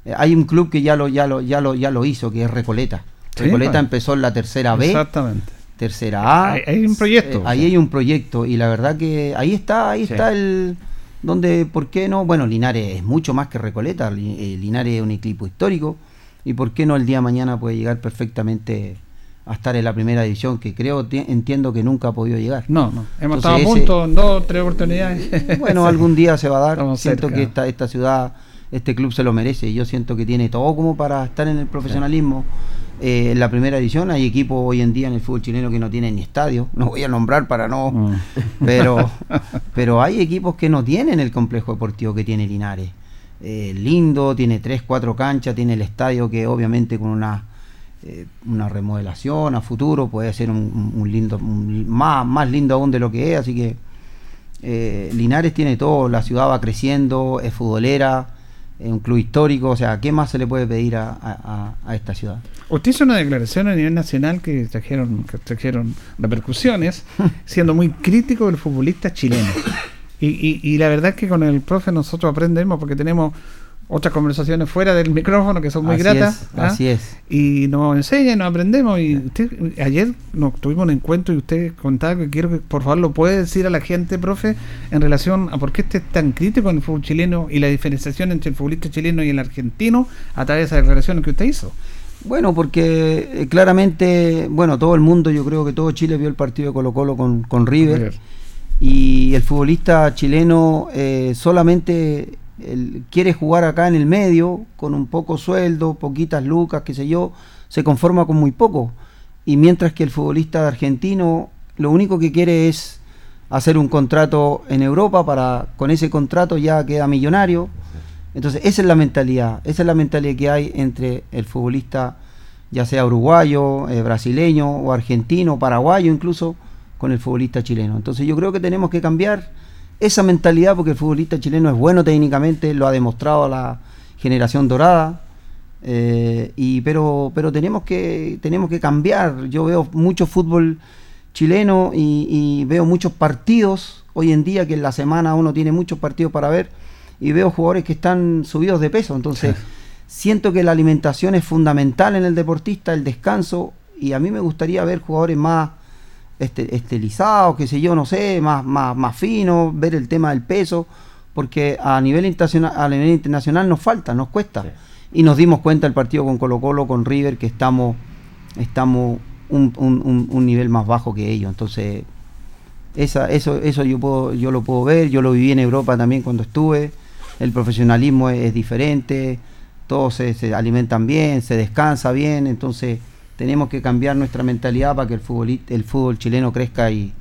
Eh, hay un club que ya lo, ya lo, ya lo, ya lo hizo, que es Recoleta. Sí, Recoleta bueno. empezó en la tercera B, Exactamente. Tercera A. Hay- hay un proyecto. Eh, ahí hay un proyecto y la verdad que ahí está, ahí Sí. está el donde, ¿por qué no? Bueno, Linares es mucho más que Recoleta, eh, Linares es un equipo histórico, y por qué no el día de mañana puede llegar perfectamente a estar en la primera división, que creo, ti- entiendo que nunca ha podido llegar. No, no. Hemos Entonces, estado a punto en dos, tres oportunidades. Bueno, algún día se va a dar. Estamos siento cerca. que esta, esta ciudad, este club se lo merece. Yo siento que tiene todo como para estar en el profesionalismo. Eh, en la primera edición hay equipos hoy en día en el fútbol chileno que no tienen ni estadio. No voy a nombrar para no. Mm. Pero, pero hay equipos que no tienen el complejo deportivo que tiene Linares. Eh, lindo, tiene tres, cuatro canchas, tiene el estadio que obviamente con una eh, una remodelación a futuro puede ser un, lindo, un- más, más lindo aún de lo que es, así que Linares tiene todo, la ciudad va creciendo, es futbolera, es un club histórico, o sea, ¿qué más se le puede pedir a, a- a- a esta ciudad? Usted hizo una declaración a nivel nacional que trajeron, que trajeron repercusiones, siendo muy crítico del futbolista chileno. Y, y- y la verdad es que con el profe nosotros aprendemos porque tenemos otras conversaciones fuera del micrófono que son muy Así gratas. es, ¿ah? así es. Y nos enseña y nos aprendemos. Y usted, ayer nos tuvimos un encuentro y usted contaba que quiero que por favor lo puede decir a la gente, profe, en relación a por qué usted es tan crítico en el fútbol chileno y la diferenciación entre el futbolista chileno y el argentino a través de esas declaraciones que usted hizo. Bueno, porque eh, claramente, bueno, todo el mundo, yo creo que todo Chile vio el partido de Colo Colo con, con River. River. y el futbolista chileno eh, solamente quiere jugar acá en el medio con un poco sueldo, poquitas lucas, qué sé yo, se conforma con muy poco. Y mientras que el futbolista argentino lo único que quiere es hacer un contrato en Europa para con ese contrato ya queda millonario. Entonces, esa es la mentalidad, esa es la mentalidad que hay entre el futbolista ya sea uruguayo, eh, brasileño o argentino, paraguayo incluso, con el futbolista chileno. Entonces yo creo que tenemos que cambiar esa mentalidad porque el futbolista chileno es bueno técnicamente, lo ha demostrado la generación dorada, eh, y pero pero tenemos que tenemos que cambiar. Yo veo mucho fútbol chileno y, y veo muchos partidos hoy en día que en la semana uno tiene muchos partidos para ver y veo jugadores que están subidos de peso. Entonces siento que la alimentación es fundamental en el deportista, el descanso y a mí me gustaría ver jugadores más este, estilizados, qué sé yo, no sé, más, más, más finos, ver el tema del peso, porque a nivel internacional, a nivel internacional nos falta, nos cuesta. Y nos dimos cuenta el partido con Colo Colo, con River, que estamos, estamos un, un- un- un nivel más bajo que ellos. Entonces, esa, eso, eso yo puedo, yo lo puedo ver, yo lo viví en Europa también cuando estuve. El profesionalismo es, es diferente, todos se, se alimentan bien, se descansa bien, entonces tenemos que cambiar nuestra mentalidad para que el fútbol, el fútbol chileno crezca y,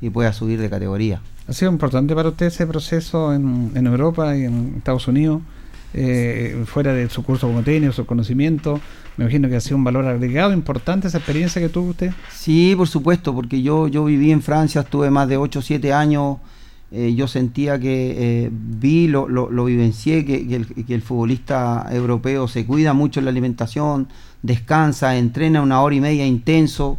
y pueda subir de categoría. ¿Ha sido importante para usted ese proceso en, en Europa y en Estados Unidos? eh, fuera de su curso como técnico, su conocimiento, me imagino que ha sido un valor agregado importante esa experiencia que tuvo usted. Sí, por supuesto, porque yo, yo viví en Francia, estuve más de 8 o 7 años, eh, yo sentía que eh, vi, lo, lo, lo vivencié, que, que el, futbolista europeo se cuida mucho en la alimentación, descansa, entrena una hora y media intenso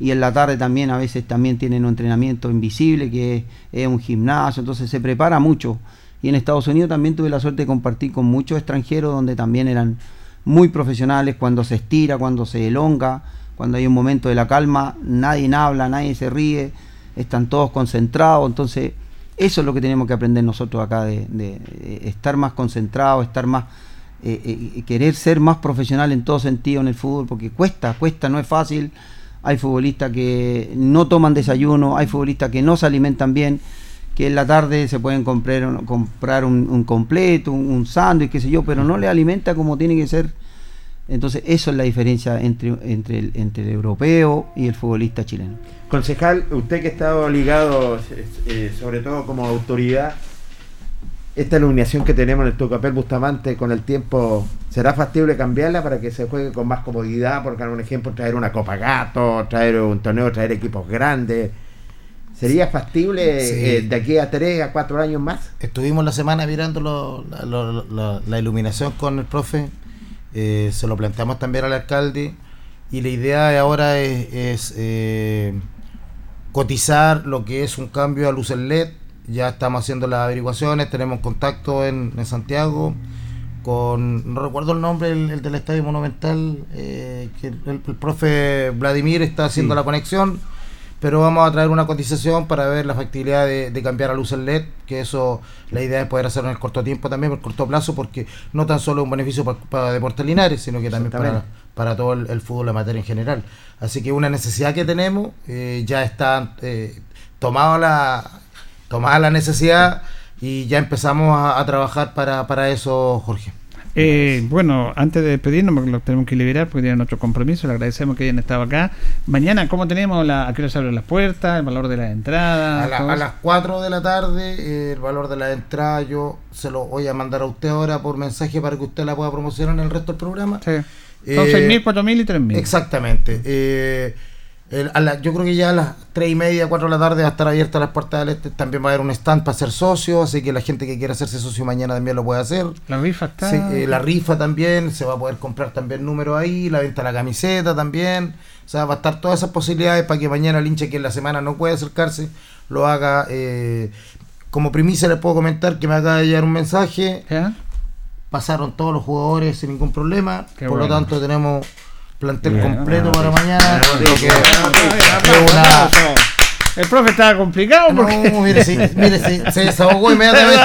y en la tarde también a veces también tienen un entrenamiento invisible que es, es un gimnasio, entonces se prepara mucho. Y en Estados Unidos también tuve la suerte de compartir con muchos extranjeros donde también eran muy profesionales cuando se estira, cuando se elonga, cuando hay un momento de la calma, nadie habla, nadie se ríe, están todos concentrados, entonces eso es lo que tenemos que aprender nosotros acá, de, de- de estar más concentrados, estar más, eh, eh, querer ser más profesional en todo sentido en el fútbol, porque cuesta, cuesta, no es fácil, hay futbolistas que no toman desayuno, hay futbolistas que no se alimentan bien, que en la tarde se pueden comprar, un completo, un, un sándwich, qué sé yo, pero no le alimenta como tiene que ser. Entonces, eso es la diferencia entre, entre, el, entre el europeo y el futbolista chileno. Concejal, usted que ha estado ligado, eh, sobre todo como autoridad, esta iluminación que tenemos en el Tucapel Bustamante con el tiempo, ¿será factible cambiarla para que se juegue con más comodidad? Porque, un ejemplo, traer una Copa Gato, traer un torneo, traer equipos grandes. ¿Sería factible Sí. eh, de aquí a tres, a cuatro años más? Estuvimos la semana mirando lo- la, lo- lo- la iluminación con el profe, eh, se lo planteamos también al alcalde y la idea de ahora es, es, eh, cotizar lo que es un cambio a luces LED. Ya estamos haciendo las averiguaciones, tenemos contacto en, en Santiago con, no recuerdo el nombre, el, el del Estadio Monumental, eh, que el, el profe Vladimir está haciendo Sí. la conexión pero vamos a traer una cotización para ver la factibilidad de, de cambiar a luces LED, que eso la idea es poder hacerlo en el corto tiempo también, por corto plazo, porque no tan solo es un beneficio para, para Deportes Linares, sino que también para, para todo el, el fútbol amateur en general. Así que una necesidad que tenemos, eh, ya está eh, tomada la, tomada la necesidad y ya empezamos a, a trabajar para, para eso, Jorge. Eh, bueno, antes de despedirnos, porque los tenemos que liberar, porque tienen otro compromiso, le agradecemos que hayan estado acá. Mañana, ¿cómo tenemos la, a qué hora se abren las puertas, el valor de la entrada? A, la- las 4 de la tarde, eh, el valor de la entrada yo se lo voy a mandar a usted ahora por mensaje para que usted la pueda promocionar en el resto del programa. Sí. Son Eh, 6.000, 4.000 y 3.000. Exactamente. Eh, el- a la- yo creo que ya a las 3 y media, 4 de la tarde va a estar abierta las puertas del este. También va a haber un stand para ser socio, así que la gente que quiera hacerse socio mañana también lo puede hacer. La rifa está. Sí, eh, la rifa también, se va a poder comprar también números ahí, la venta de la camiseta también. O sea, va a estar todas esas posibilidades para que mañana el hincha que en la semana no puede acercarse, lo haga. eh, como primicia les puedo comentar que me acaba de llegar un mensaje. ¿Ya? Pasaron todos los jugadores sin ningún problema. Qué por bueno. lo tanto, tenemos plantel Bien. completo para mañana. El profe estaba complicado porque No, mire, sí, mire, sí, se desahogó inmediatamente.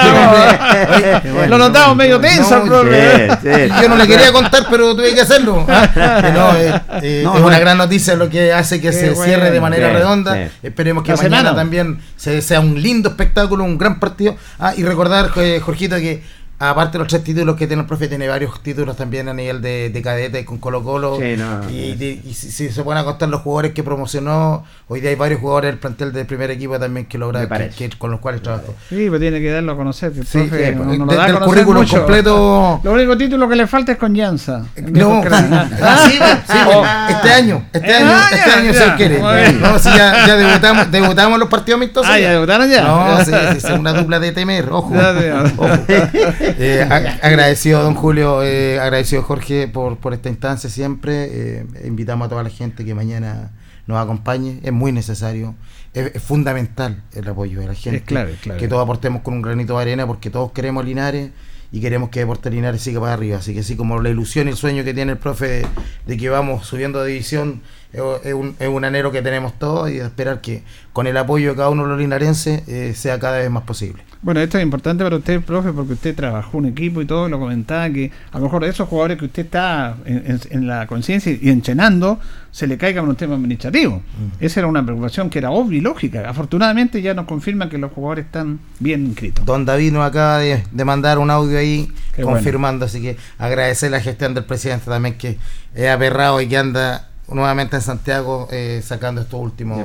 Bueno. lo notamos medio tenso No, el profe. Sí, sí. Yo no le quería contar, pero tuve que hacerlo. No, eh, eh, No, es una gran noticia lo que hace que se bueno. cierre de manera redonda. Esperemos que mañana también se, sea un lindo espectáculo, un gran partido. Ah, y recordar, eh, Jorgito, que aparte de los tres títulos que tiene el profe, tiene varios títulos también a nivel de, de cadete con Colo Colo. Sí, no, y, de- y si, si se pueden contar los jugadores que promocionó, hoy día hay varios jugadores del plantel del primer equipo también que logra, que- que- con los cuales trabajó. Sí, pues tiene que darlo a conocer. El Sí, profe sí, no, pues, no lo de- da a del conocer currículum mucho. completo. Lo único título que le falta es con Llanza. No, ah, sí, bueno, sí, bueno, este año, este año, Ah, este ya, año ya. se quiere. No, sí, ya, ya debutamos, debutamos los partidos amistosos. Ah, ya debutaron ya. No, sí, sí, sí, una dupla de temer, ojo. Ya, ya. ojo. Eh, a- agradecido, don Julio, eh, agradecido, Jorge, por, por esta instancia siempre. Eh, invitamos a toda la gente que mañana nos acompañe. Es muy necesario, es, es fundamental el apoyo de la gente. Es clave, es clave. Que todos aportemos con un granito de arena porque todos queremos Linares y queremos que Deportes Linares siga para arriba. Así que así como la ilusión y el sueño que tiene el profe de, de que vamos subiendo de división, es, un, es un anhelo que tenemos todos y esperar que con el apoyo de cada uno de los linarenses eh, sea cada vez más posible. Bueno, esto es importante para usted, profe, porque usted trabajó un equipo y todo, lo comentaba que a lo mejor esos jugadores que usted está en, en- en la conciencia y enchenando, se le caiga por un tema administrativo. Esa era una preocupación que era obvia y lógica. Afortunadamente ya nos confirman que los jugadores están bien inscritos. Don David nos acaba de, de mandar un audio ahí Qué confirmando, así que agradecer la gestión del presidente también que es aperrado y que anda nuevamente en Santiago eh, sacando estos últimos...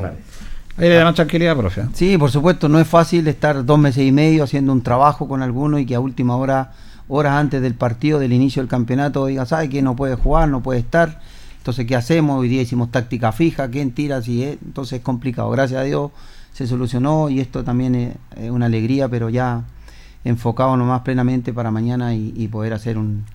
Ahí le da más tranquilidad, profe. Sí, por supuesto, no es fácil estar dos meses y medio haciendo un trabajo con alguno y que a última hora, horas antes del partido, del inicio del campeonato, diga, ¿sabe que no puede jugar, no puede estar? Entonces, ¿qué hacemos? Hoy día hicimos táctica fija, ¿quién tira? Si es? Entonces es complicado. Gracias a Dios se solucionó y esto también es, es una alegría, pero ya enfocado nomás plenamente para mañana y, y poder hacer un,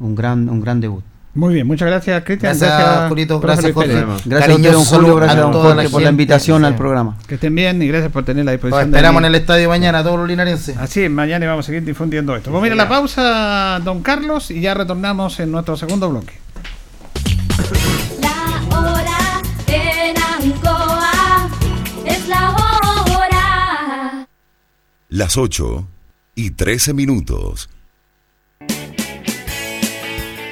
un gran, un gran debut. Muy bien, muchas gracias, Cristian. Gracias, Julito, gracias, Luis Pérez. Jorge. Gracias a usted, don Julio, gracias a don la Jorge por la invitación al programa. Que estén bien y gracias por tener la Nos disposición. de esperamos en el estadio mañana, todos los linarenses. Así es, mañana vamos a seguir difundiendo esto. Vamos a ir a la pausa, don Carlos, y ya retornamos en nuestro segundo bloque. La hora en Ancoa es la hora. Las 8 y 13 minutos.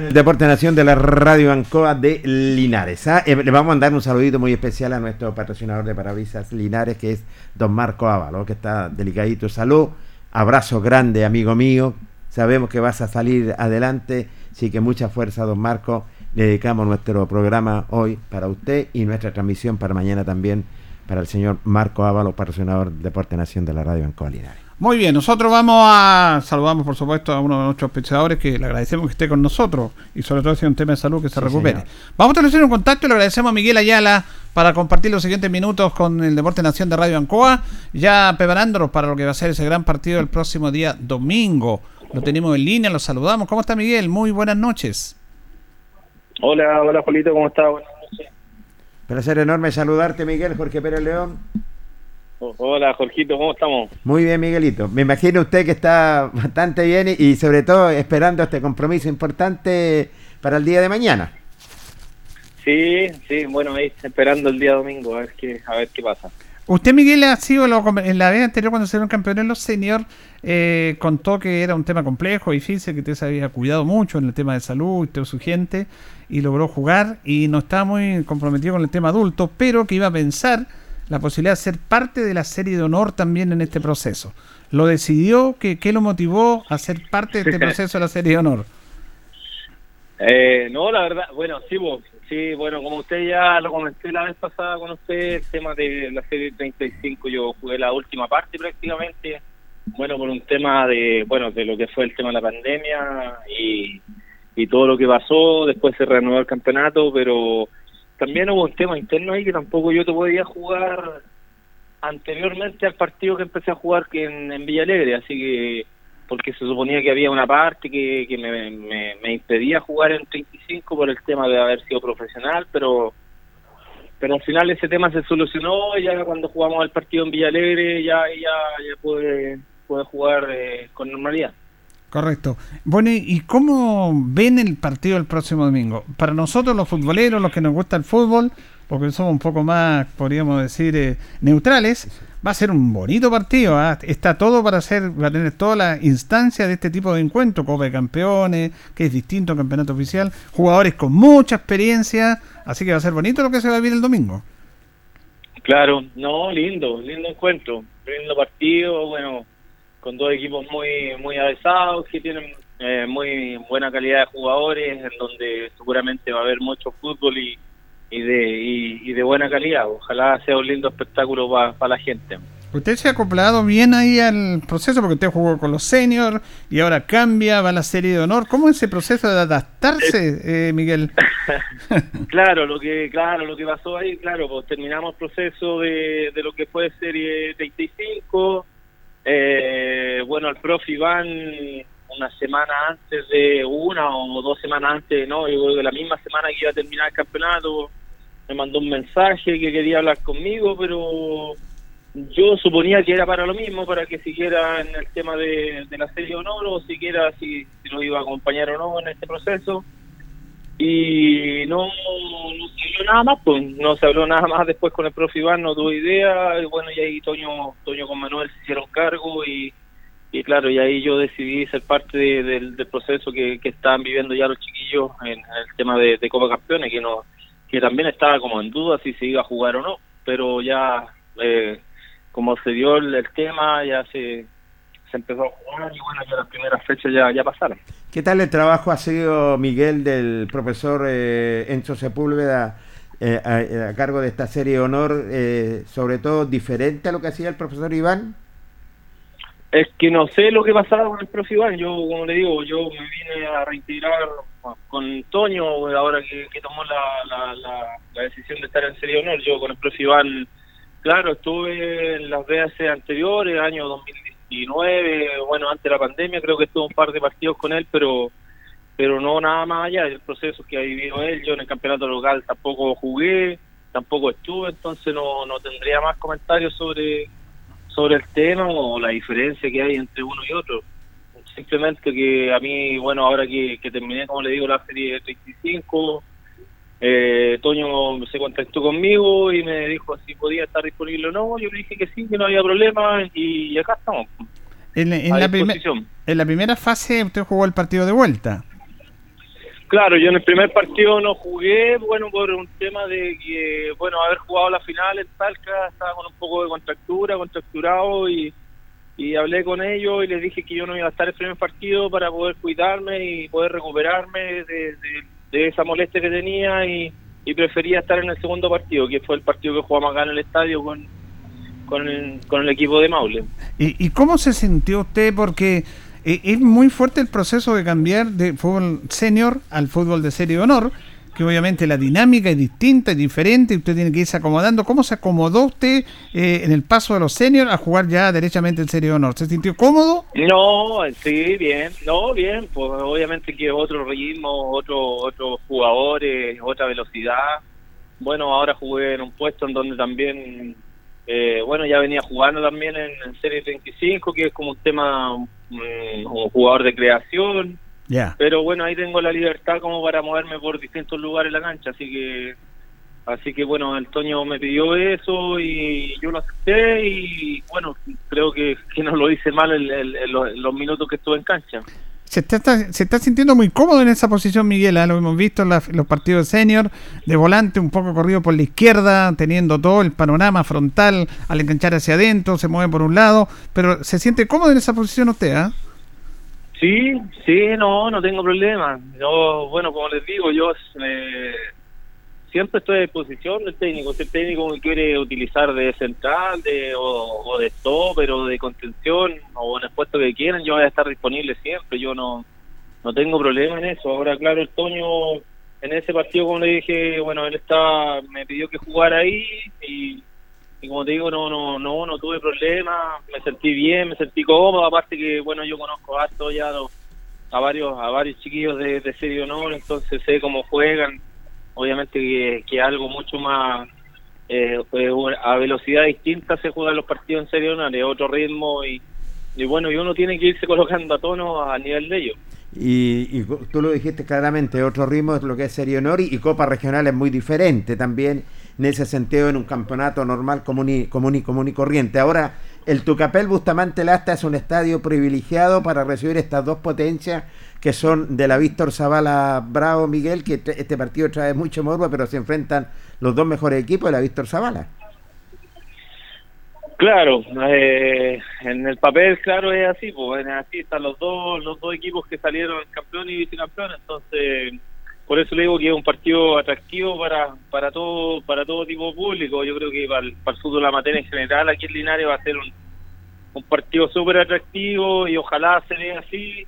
Deporte Nación de la Radio Ancoa de Linares. ¿ah? Eh, le vamos a mandar un saludito muy especial a nuestro patrocinador de parabrisas Linares, que es don Marco Ávalo, que está delicadito. Salud, abrazo grande, amigo mío. Sabemos que vas a salir adelante, así que mucha fuerza, don Marco. Le dedicamos nuestro programa hoy para usted y nuestra transmisión para mañana también para el señor Marco Ávalo, patrocinador Deporte Nación de la Radio Ancoa Linares. Muy bien, nosotros vamos a saludamos por supuesto a uno de nuestros pensadores que le agradecemos que esté con nosotros y sobre todo si es un tema de salud que se Sí, recupere. señor. Vamos a establecer un contacto y le agradecemos a Miguel Ayala para compartir los siguientes minutos con el Deporte Nación de Radio Ancoa, ya preparándonos para lo que va a ser ese gran partido el próximo día domingo. Lo tenemos en línea, lo saludamos. ¿Cómo está Miguel? Muy buenas noches. Hola, hola Juanito, ¿cómo estás? Buenas noches. Placer enorme saludarte, Miguel, Jorge Pérez León. Hola Jorgito, ¿cómo estamos? Muy bien, Miguelito. Me imagino usted que está bastante bien y, y sobre todo esperando este compromiso importante para el día de mañana. Sí, sí, bueno, ahí esperando el día domingo, a ver qué, a ver qué pasa. Usted, Miguel, ha sido lo- en la vez anterior cuando se dieron campeones los senior, eh, contó que era un tema complejo, difícil, que usted se había cuidado mucho en el tema de salud, usted su gente, y logró jugar y no estaba muy comprometido con el tema adulto, pero que iba a pensar la posibilidad de ser parte de la serie de honor también en este proceso. ¿Lo decidió? ¿Qué, qué lo motivó a ser parte de este proceso de la serie de honor? Eh, no, la verdad, bueno, sí, vos, sí, bueno, como usted ya lo comenté la vez pasada con usted, el tema de la serie 35, yo jugué la última parte prácticamente, bueno, por un tema de, bueno, de lo que fue el tema de la pandemia y, y todo lo que pasó, después se reanudó el campeonato, pero también hubo un tema interno ahí que tampoco yo te podía jugar anteriormente al partido que empecé a jugar que en, en Villa Alegre, así que porque se suponía que había una parte que, que me, me, me impedía jugar en 35 por el tema de haber sido profesional, pero pero al final ese tema se solucionó ya cuando jugamos el partido en Villa Alegre ya ya, ya pude jugar eh, con normalidad. Correcto. Bueno, ¿y- ¿y cómo ven el partido el próximo domingo? Para nosotros los futboleros, los que nos gusta el fútbol, porque somos un poco más, podríamos decir, eh, neutrales, va a ser un bonito partido. ¿ah? Está todo para hacer, va a tener toda la instancia de este tipo de encuentro, Copa de Campeones, que es distinto al campeonato oficial, jugadores con mucha experiencia, así que va a ser bonito lo que se va a vivir el domingo. Claro, no, lindo, lindo encuentro, lindo partido, bueno, con dos equipos muy muy avesados que tienen eh, muy buena calidad de jugadores, en donde seguramente va a haber mucho fútbol y, y de y, y de buena calidad. Ojalá sea un lindo espectáculo para la gente. Usted se ha acoplado bien ahí al proceso porque usted jugó con los seniors y ahora cambia, va a la serie de honor. ¿Cómo es ese proceso de adaptarse, eh, Miguel? Claro, lo que claro lo que pasó ahí, claro, pues terminamos el proceso de, de lo que fue serie 35. Eh, bueno, el profe Iván una semana antes de una o dos semanas antes, no, yo creo la misma semana que iba a terminar el campeonato, me mandó un mensaje que quería hablar conmigo, pero yo suponía que era para lo mismo, para que siguiera en el tema de, de la serie o no, o siquiera si, si lo iba a acompañar o no en este proceso. Y no, no se habló nada más, pues no se habló nada más después con el profe Iván, no tuve idea. Y bueno, y ahí Toño, Toño con Manuel se hicieron cargo y, y claro, y ahí yo decidí ser parte de- del proceso que, que estaban viviendo ya los chiquillos en, el tema de, de Copa Campeones, que no que también estaba como en duda si se iba a jugar o no, pero ya eh, como se dio el, el tema, ya se, se empezó a jugar y bueno, ya las primeras fechas ya, ya pasaron. ¿Qué tal el trabajo ha sido, Miguel, del profesor eh, Enzo Sepúlveda eh, a, a cargo de esta serie de honor, eh, sobre todo diferente a lo que hacía el profesor Iván? Es que no sé lo que pasaba con el profe Iván. Yo, como le digo, yo me vine a reintegrar con Toño ahora que, que tomó la, la, la, la decisión de estar en Serie Honor. Yo con el profe Iván, claro, estuve en las BAC anteriores, año 2019, bueno, antes de la pandemia, creo que estuve un par de partidos con él, pero pero no nada más allá del proceso que ha vivido él. Yo en el campeonato local tampoco jugué, tampoco estuve, entonces no, no tendría más comentarios sobre sobre el tema o la diferencia que hay entre uno y otro. Simplemente que a mí, bueno, ahora que, que terminé, como le digo, la serie de 35, eh, Toño se contactó conmigo y me dijo si podía estar disponible o no. Yo le dije que sí, que no había problema y acá estamos. En, la en la primera fase usted jugó el partido de vuelta. Claro, yo en el primer partido no jugué, bueno, por un tema de que, bueno, haber jugado la final en Talca, estaba con un poco de contractura, contracturado y, y hablé con ellos y les dije que yo no iba a estar el primer partido para poder cuidarme y poder recuperarme de, de- de esa molestia que tenía y, prefería estar en el segundo partido, que fue el partido que jugamos acá en el estadio con, con el equipo de Maule. ¿Y, y cómo se sintió usted? Porque eh, es muy fuerte el proceso de cambiar de fútbol senior al fútbol de serie de honor, que obviamente la dinámica es distinta, es diferente, y usted tiene que irse acomodando. ¿Cómo se acomodó usted eh, en el paso de los seniors a jugar ya derechamente el serie de honor? ¿Se sintió cómodo? No, sí, bien, no, bien, pues obviamente que otro ritmo, otro, otros jugadores, otra velocidad. Bueno, ahora jugué en un puesto en donde también, eh, bueno, ya venía jugando también en, en Serie 35, que es como un tema, mm, como jugador de creación, Pero bueno, ahí tengo la libertad como para moverme por distintos lugares en la cancha, así que así que bueno, el Toño me pidió eso y yo lo acepté y bueno, creo que, que no lo hice mal en, en- en los, en los minutos que estuve en cancha. Se está, está- se está sintiendo muy cómodo en esa posición, Miguel. ¿ah? Lo hemos visto en la- los partidos de senior, de volante un poco corrido por la izquierda, teniendo todo el panorama frontal al enganchar hacia adentro, se mueve por un lado, pero se siente cómodo en esa posición usted, ¿ah? Sí, sí, no, no tengo problema. Yo, bueno, como les digo, yo eh, siempre estoy a disposición del técnico. Si el técnico me quiere utilizar de central de, o, de stopper o de contención o en el puesto que quieran, yo voy a estar disponible siempre. Yo no, no tengo problema en eso. Ahora, claro, el Toño en ese partido, como le dije, bueno, él está, me pidió que jugara ahí y, y como te digo, no, no, no, no tuve problema, me sentí bien, me sentí cómodo, aparte que, bueno, yo conozco harto ya a varios, a varios chiquillos de, de honor, entonces sé cómo juegan, obviamente que, algo mucho más eh, eh, a velocidad distinta se juegan los partidos en serie honor, es otro ritmo y, y bueno, y uno tiene que irse colocando a tono a nivel de ellos. Y, y tú lo dijiste claramente, otro ritmo es lo que es Serie Honor y, y Copa Regional es muy diferente también en ese sentido en un campeonato normal común y, común y, común y corriente. Ahora, el Tucapel Bustamante Lasta es un estadio privilegiado para recibir estas dos potencias que son de la Víctor Zavala Bravo Miguel, que este, este partido trae mucho morbo, pero se enfrentan los dos mejores equipos de la Víctor Zavala. Claro, eh, en el papel, claro, es así, pues es así, están los dos, los dos equipos que salieron campeón y vicecampeón, entonces por eso le digo que es un partido atractivo para para todo para todo tipo de público. Yo creo que para el, para el fútbol amateur en general aquí en Linares va a ser un, un partido súper atractivo y ojalá se dé así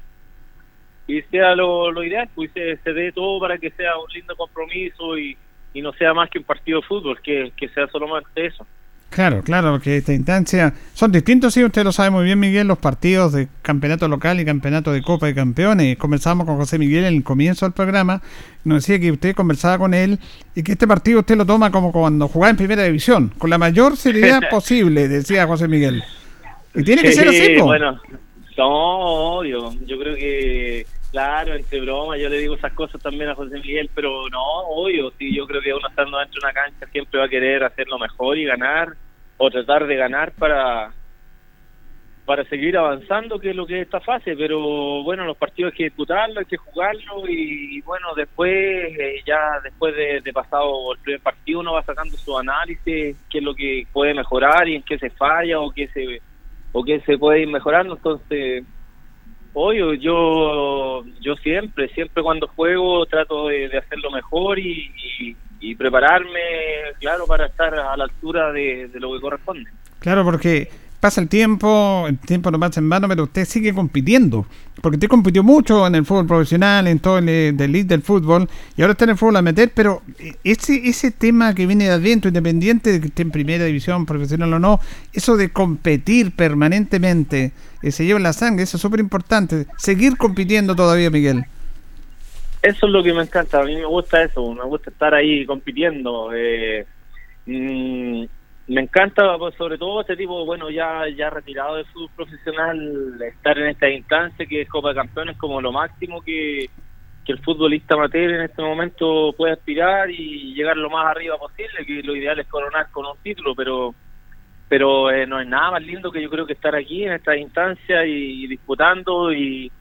y sea lo, lo ideal, pues se, se dé todo para que sea un lindo compromiso y, y no sea más que un partido de fútbol, que, que sea solamente eso. Claro, claro, porque esta instancia son distintos, sí, usted lo sabe muy bien, Miguel, los partidos de campeonato local y campeonato de Copa de Campeones. Conversamos con José Miguel en el comienzo del programa, nos decía que usted conversaba con él y que este partido usted lo toma como cuando jugaba en primera división, con la mayor seriedad posible, decía José Miguel. Y tiene que ser así, Sí, po. Bueno, no, obvio. Yo creo que, claro, entre bromas, yo le digo esas cosas también a José Miguel, pero no, obvio. Sí, yo creo que uno estando dentro de una cancha siempre va a querer hacerlo mejor y ganar, o tratar de ganar para para seguir avanzando, que es lo que es esta fase, pero bueno, los partidos hay que disputarlos, hay que jugarlos y, bueno, después, eh, ya después de, de pasado el primer partido, uno va sacando su análisis, qué es lo que puede mejorar y en qué se falla o qué se o qué se puede ir mejorando, entonces, obvio, yo yo siempre, siempre cuando juego trato de, de hacerlo mejor y, y, prepararme, claro, para estar a la altura de lo que corresponde. Claro, porque pasa el tiempo, el tiempo no pasa en vano, pero usted sigue compitiendo. Porque usted compitió mucho en el fútbol profesional, en todo el eh, del elite del fútbol, y ahora está en el fútbol amateur, pero eh, ese, ese tema que viene de adentro, independiente de que esté en primera división, profesional o no, eso de competir permanentemente, eh, se lleva la sangre, eso es súper importante. Seguir compitiendo todavía, Miguel. Eso es lo que me encanta, a mí me gusta eso, me gusta estar ahí compitiendo. Eh, mm, me encanta, pues, sobre todo este tipo, bueno, ya ya retirado del fútbol profesional, estar en esta instancia que es Copa de Campeones como lo máximo que, que el futbolista amateur en este momento puede aspirar y llegar lo más arriba posible, que lo ideal es coronar con un título, pero pero eh, no es nada más lindo que yo creo que estar aquí en esta instancia y, disputando y,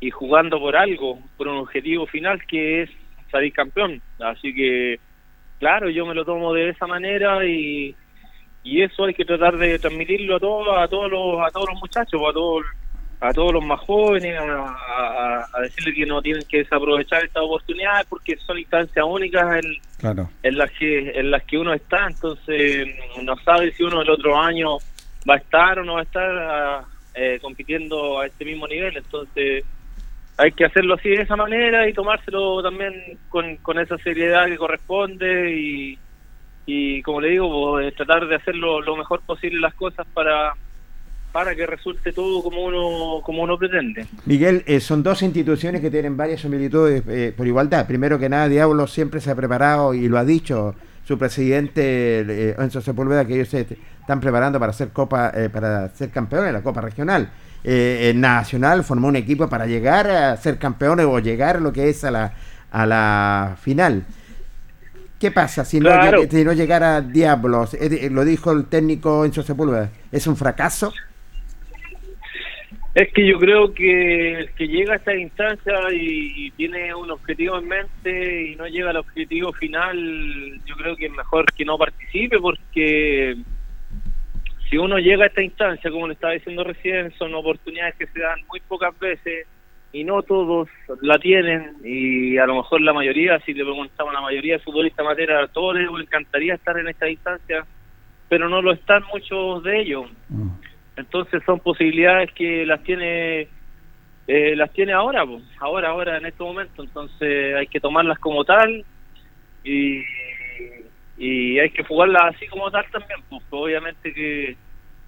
y jugando por algo, por un objetivo final que es salir campeón. Así que, claro, yo me lo tomo de esa manera y, y eso hay que tratar de transmitirlo a todos, a todos los, a todos los muchachos, a todos, a todos los más jóvenes, a, a, a decirles que no tienen que desaprovechar estas oportunidades porque son instancias únicas en, Claro. en las que en las que uno está entonces no sabe si uno el otro año va a estar o no va a estar ah, eh, compitiendo a este mismo nivel entonces hay que hacerlo así de esa manera y tomárselo también con, con esa seriedad que corresponde y, y como le digo pues, tratar de hacerlo lo mejor posible las cosas para para que resulte todo como uno como uno pretende Miguel, eh, son dos instituciones que tienen varias similitudes eh, por igualdad. Primero que nada, Diablo siempre se ha preparado y lo ha dicho su presidente eh, Enzo Sepúlveda que ellos se están preparando para ser copa, eh, para ser campeones de la Copa Regional. Eh, el Nacional formó un equipo para llegar a ser campeones o llegar a lo que es a la a la final. ¿Qué pasa si no, Claro. si no llegara Diablos? Eh, eh, lo dijo el técnico Enzo Sepúlveda. ¿Es un fracaso? Es que yo creo que el que llega a esta instancia y, y tiene un objetivo en mente y no llega al objetivo final, yo creo que es mejor que no participe porque si uno llega a esta instancia, como le estaba diciendo recién, son oportunidades que se dan muy pocas veces y no todos la tienen y a lo mejor la mayoría, si le preguntamos a la mayoría de futbolistas amateur, a todos les encantaría estar en esta instancia, pero no lo están muchos de ellos. Entonces son posibilidades que las tiene eh, las tiene ahora pues, ahora ahora en este momento. Entonces hay que tomarlas como tal y, y hay que jugarlas así como tal también pues obviamente que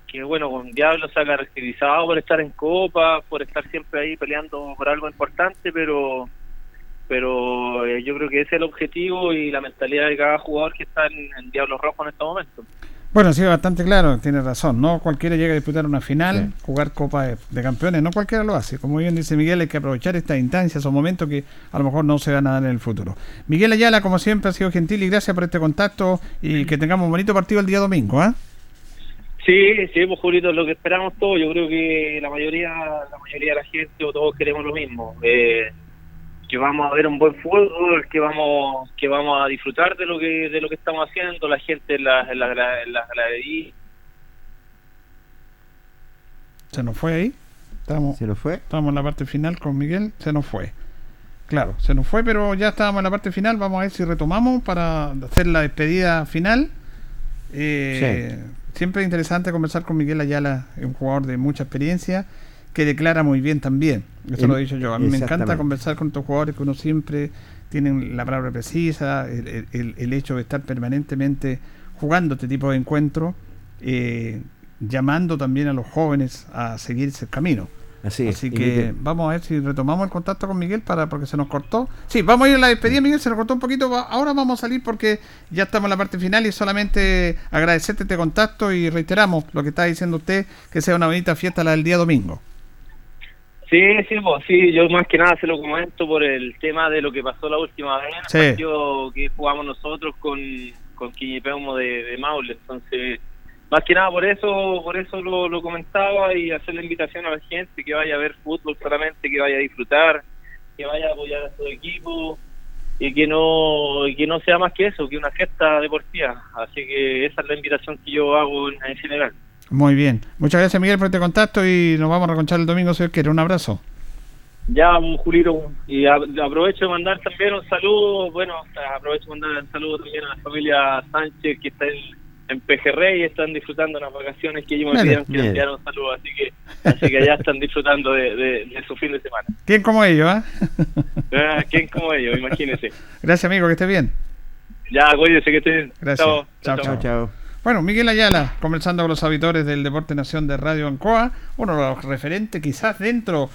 que bueno con Diablo se ha caracterizado por estar en Copa por estar siempre ahí peleando por algo importante pero pero eh, yo creo que ese es el objetivo y la mentalidad de cada jugador que está en, en Diablos Rojos en este momento Bueno, sí, bastante claro, tiene razón. No cualquiera llega a disputar una final, jugar Copa de, de Campeones, no cualquiera lo hace. Como bien dice Miguel, hay que aprovechar estas instancias o momentos que a lo mejor no se van a dar en el futuro. Miguel Ayala, como siempre, ha sido gentil y gracias por este contacto y que tengamos un bonito partido el día domingo. ¿ah? Sí, sí, pues Julito, es lo que esperamos todos. Yo creo que la mayoría, la mayoría de la gente o todos queremos lo mismo. Eh, que vamos a ver un buen fútbol, que vamos, que vamos a disfrutar de lo que, de lo que estamos haciendo, la gente en la, en la. Se nos fue ahí. Estamos, ¿Se lo fue? Estamos en la parte final con Miguel, se nos fue. Claro, se nos fue, pero ya estábamos en la parte final. Vamos a ver si retomamos para hacer la despedida final. Eh, Siempre es interesante conversar con Miguel Ayala, un jugador de mucha experiencia que declara muy bien también. Eso El- lo he dicho yo. A mí me encanta conversar con estos jugadores que uno siempre tienen la palabra precisa, el, el- el- el hecho de estar permanentemente jugando este tipo de encuentros, eh, llamando también a los jóvenes a seguir ese camino. Así. Así que Miguel- vamos a ver si retomamos el contacto con Miguel para porque se nos cortó. Sí, vamos a ir a la despedida, Miguel, se nos cortó un poquito. Ahora vamos a salir porque ya estamos en la parte final y solamente agradecerte este contacto y reiteramos lo que está diciendo usted, que sea una bonita fiesta la del día domingo. Sí, sí, pues, sí, yo más que nada se lo comento por el tema de lo que pasó la última vez, el Sí. partido que jugamos nosotros con, con Quiñipeumo de, de Maule, entonces, más que nada por eso, por eso lo, lo comentaba y hacer la invitación a la gente que vaya a ver fútbol solamente, que vaya a disfrutar, que vaya a apoyar a su equipo y que no y que no sea más que eso, que una fiesta deportiva, así que esa es la invitación que yo hago en, en general. Muy bien. Muchas gracias, Miguel, por este contacto y nos vamos a reconchar el domingo si Dios quiere. Un abrazo. Ya, Julito, y aprovecho de mandar también un saludo, bueno, aprovecho de mandar un saludo también a la familia Sánchez que está en, en Pejerrey y están disfrutando las vacaciones que ellos me pidieron que enviara un saludo, así que así que allá están disfrutando de, de- de su fin de semana. ¿Quién como ellos? ah? Ah, ¿Quién como ellos? Imagínense. Gracias, amigo, que esté bien. Ya, cuídense que estén. Gracias. Chao, Chao, Chao, chao. Bueno, Miguel Ayala, conversando con los auditores del Deporte Nación de Radio Ancoa, uno de los referentes quizás dentro,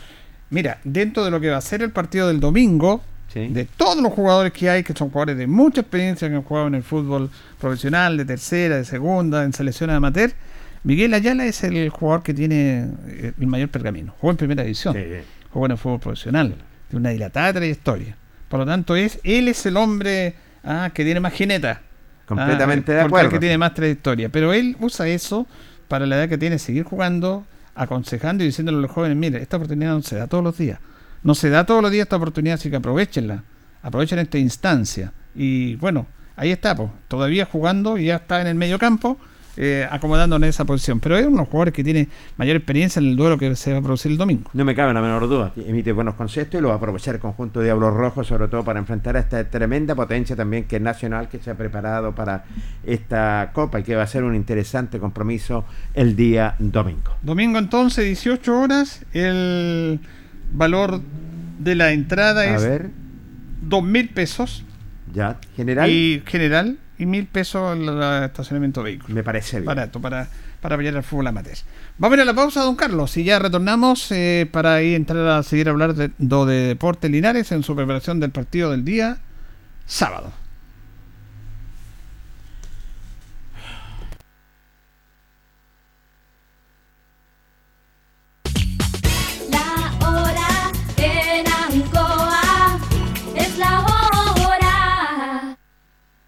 mira, dentro de lo que va a ser el partido del domingo, Sí. de todos los jugadores que hay, que son jugadores de mucha experiencia que han jugado en el fútbol profesional, de tercera, de segunda, en selecciones amateur, Miguel Ayala es el jugador que tiene eh, el mayor pergamino. Jugó en primera división, Sí. jugó en el fútbol profesional, de una dilatada trayectoria. Por lo tanto, es él es el hombre ah, que tiene más jineta. Completamente de porque acuerdo. el que tiene más trayectoria. Pero él usa eso para la edad que tiene, seguir jugando, aconsejando y diciéndole a los jóvenes, mire, esta oportunidad no se da todos los días. No se da todos los días esta oportunidad, así que aprovechenla. Aprovechen esta instancia. Y bueno, ahí está, pues, todavía jugando y ya está en el medio campo, eh, acomodando en esa posición. Pero es uno de los jugadores que tiene mayor experiencia en el duelo que se va a producir el domingo. No me cabe la menor duda. Emite buenos conceptos y lo va a aprovechar el conjunto de Diablos Rojos, sobre todo para enfrentar a esta tremenda potencia también que es nacional, que se ha preparado para esta Copa y que va a ser un interesante compromiso el día domingo. Domingo entonces, 18 horas, el valor de la entrada A es ver, dos mil pesos ya, general, y general y mil pesos el el estacionamiento de vehículos. me parece bien. Barato para, para apoyar al fútbol amateur. Vamos a ir a la pausa, don Carlos, y ya retornamos eh, para ahí entrar a seguir a hablar de, de Deporte Linares en su preparación del partido del día sábado.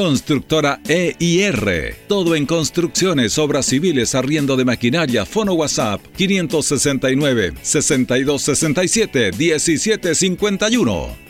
Constructora EIR, todo en construcciones, obras civiles, arriendo de maquinaria, fono WhatsApp 569 6267 1751.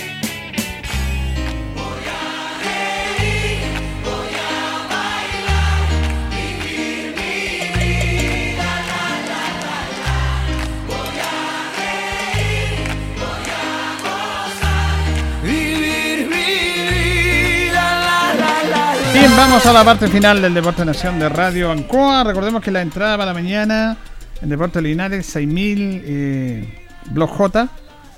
Vamos a la parte final del Deporte Nación de Radio Ancoa. Recordemos que la entrada para mañana en Deporte Linares, 6000 eh, Block J,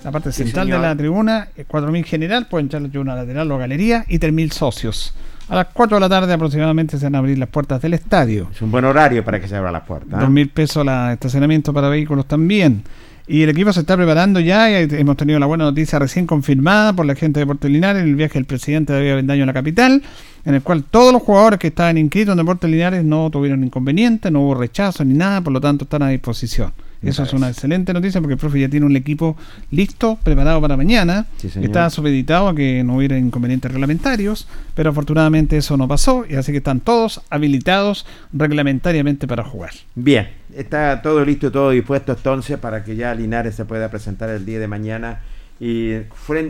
la parte Sí, central señor. de la tribuna, eh, 4000 general, pueden entrar la tribuna lateral o galería y 3000 socios. A las 4 de la tarde aproximadamente se van a abrir las puertas del estadio. Es un buen horario para que se abran las puertas. ¿eh? Dos mil pesos la estacionamiento para vehículos también. Y el equipo se está preparando ya. y hemos tenido la buena noticia recién confirmada por la gente de Deportes Linares en el viaje del presidente David Avendaño a la capital, en el cual todos los jugadores que estaban inscritos en Deportes Linares no tuvieron inconveniente, no hubo rechazo ni nada, por lo tanto están a disposición. Eso es una excelente noticia porque el profe ya tiene un equipo listo, preparado para mañana. Sí. Está supeditado a que no hubiera inconvenientes reglamentarios, pero afortunadamente eso no pasó y así que están todos habilitados reglamentariamente para jugar. Bien, está todo listo y todo dispuesto entonces para que ya Linares se pueda presentar el día de mañana y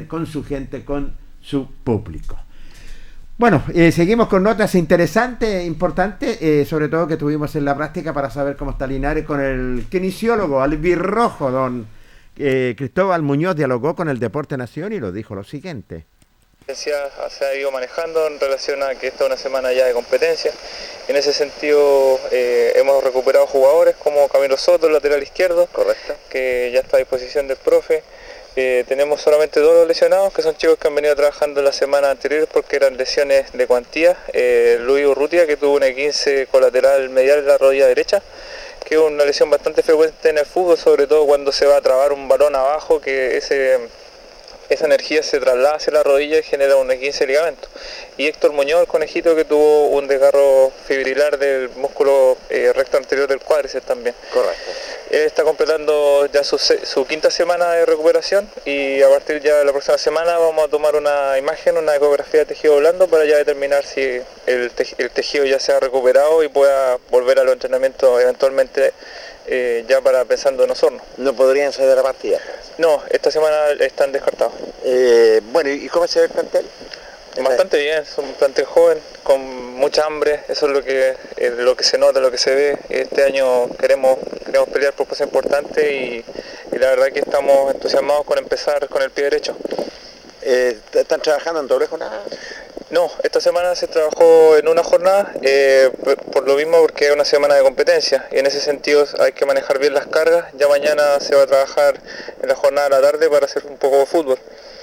con su gente, con su público. Bueno, eh, seguimos con notas interesantes, importantes, eh, sobre todo que tuvimos en la práctica para saber cómo está Linares con el kinesiólogo albirrojo, don eh, Cristóbal Muñoz, dialogó con el Deporte Nación y lo dijo lo siguiente. se ha ido manejando en relación a que esta es una semana ya de competencia. En ese sentido eh, hemos recuperado jugadores como Camilo Soto, el lateral izquierdo, correcto, que ya está a disposición del profe. Eh, tenemos solamente dos lesionados, que son chicos que han venido trabajando la semana anterior porque eran lesiones de cuantía. Eh, Luis Urrutia, que tuvo una 15 colateral medial en la rodilla derecha, que es una lesión bastante frecuente en el fútbol, sobre todo cuando se va a trabar un balón abajo, que ese esa energía se traslada hacia la rodilla y genera un 15 ligamento. Y Héctor Muñoz, el conejito que tuvo un desgarro fibrilar del músculo eh, recto anterior del cuádriceps también. Correcto. Él está completando ya su, quinta semana de recuperación y a partir ya de la próxima semana vamos a tomar una imagen, una ecografía de tejido blando para ya determinar si el tejido ya se ha recuperado y pueda volver a los entrenamientos eventualmente eh, ya para pensando en Osorno. ¿No podrían ser de la partida? No, esta semana están descartados. Eh, bueno, ¿y cómo se ve el plantel? Bastante bien, es un plantel joven, con mucha hambre, eso es lo que, eh, lo que se nota, lo que se ve. Este año queremos, queremos pelear por cosas importantes y, y la verdad que estamos entusiasmados con empezar con el pie derecho. Eh, ¿Están trabajando en doble jornada? No, esta semana se trabajó en una jornada, eh, por, por lo mismo porque es una semana de competencia y en ese sentido hay que manejar bien las cargas. Ya mañana se va a trabajar en la jornada de la tarde para hacer un poco de fútbol.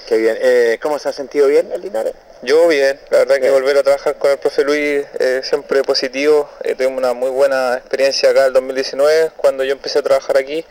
Qué bien. Eh, ¿Cómo se ha sentido bien el Linares? Yo bien, la verdad que volver a trabajar con el profe Luis eh, siempre positivo. Eh, tuvimos una muy buena experiencia acá el 2019 cuando yo empecé a trabajar aquí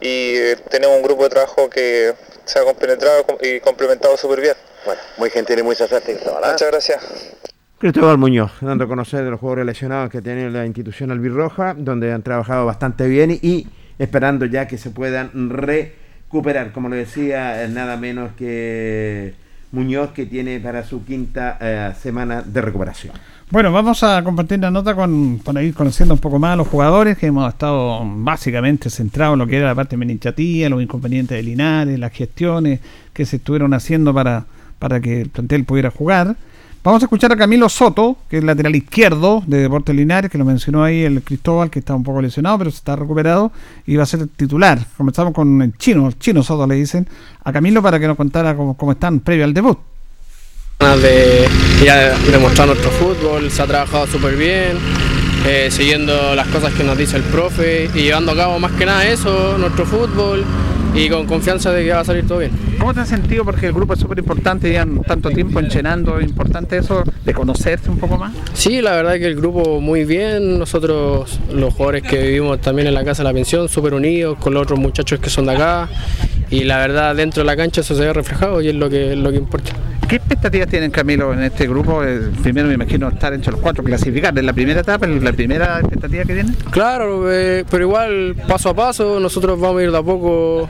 y eh, tenemos un grupo de trabajo que se ha compenetrado y complementado súper bien. Bueno, muy gentil y muy sarcástico. Muchas gracias. Cristóbal Muñoz, dando a conocer de los jugadores lesionados que tiene la institución albirroja, donde han trabajado bastante bien y esperando ya que se puedan recuperar, como lo decía, eh, nada menos que Muñoz, que tiene para su quinta eh, semana de recuperación. Bueno, vamos a compartir la nota con, para ir conociendo un poco más a los jugadores que hemos estado básicamente centrados en lo que era la parte administrativa, los inconvenientes de Linares, las gestiones que se estuvieron haciendo para, para que el plantel pudiera jugar. Vamos a escuchar a Camilo Soto, que es lateral izquierdo de Deportes Linares, que lo mencionó ahí el Cristóbal, que está un poco lesionado, pero se está recuperado y va a ser titular. Comenzamos con el chino, el chino Soto le dicen, a Camilo para que nos contara cómo, están previo al debut. de ya nuestro fútbol, se ha trabajado súper bien, eh, siguiendo las cosas que nos dice el profe y llevando a cabo más que nada eso, nuestro fútbol y con confianza de que va a salir todo bien. ¿Cómo te has sentido? Porque el grupo es súper importante, llevan tanto tiempo enchenando, es importante eso, de conocerse un poco más. Sí, la verdad que el grupo muy bien, nosotros los jugadores que vivimos también en la casa de la pensión, súper unidos con los otros muchachos que son de acá y la verdad dentro de la cancha eso se ve reflejado y es lo que, lo que importa. ¿Qué expectativas tienen Camilo en este grupo? Eh, primero me imagino estar entre los cuatro, clasificar en la primera etapa, en la primera expectativa que tienen. Claro, eh, pero igual paso a paso, nosotros vamos a ir de a poco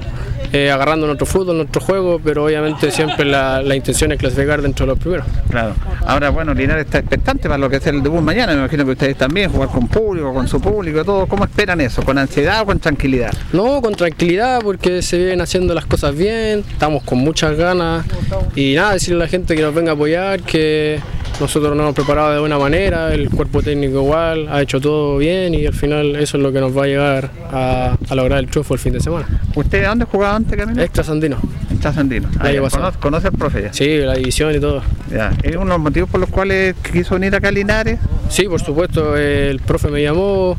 eh, agarrando nuestro fútbol, nuestro juego, pero obviamente siempre la, la intención es clasificar dentro de los primeros. Claro. Ahora, bueno, Linares está expectante para lo que es el debut mañana. Me imagino que ustedes también, jugar con público, con su público, todo. ¿Cómo esperan eso? ¿Con ansiedad o con tranquilidad? No, con tranquilidad porque se vienen haciendo las cosas bien, estamos con muchas ganas y nada, decirle a la gente que nos venga a apoyar, que nosotros nos hemos preparado de buena manera, el cuerpo técnico igual, ha hecho todo bien y al final eso es lo que nos va a llegar a, a lograr el triunfo el fin de semana. ¿Usted dónde jugaba antes, Camilo? Extra Sandino. Extra Sandino. El año pasado. ¿Conoce, conoce al profe ya? Sí, la división y todo. Ya. ¿Es uno de los motivos por los cuales quiso venir acá a Linares? Sí, por supuesto, el profe me llamó,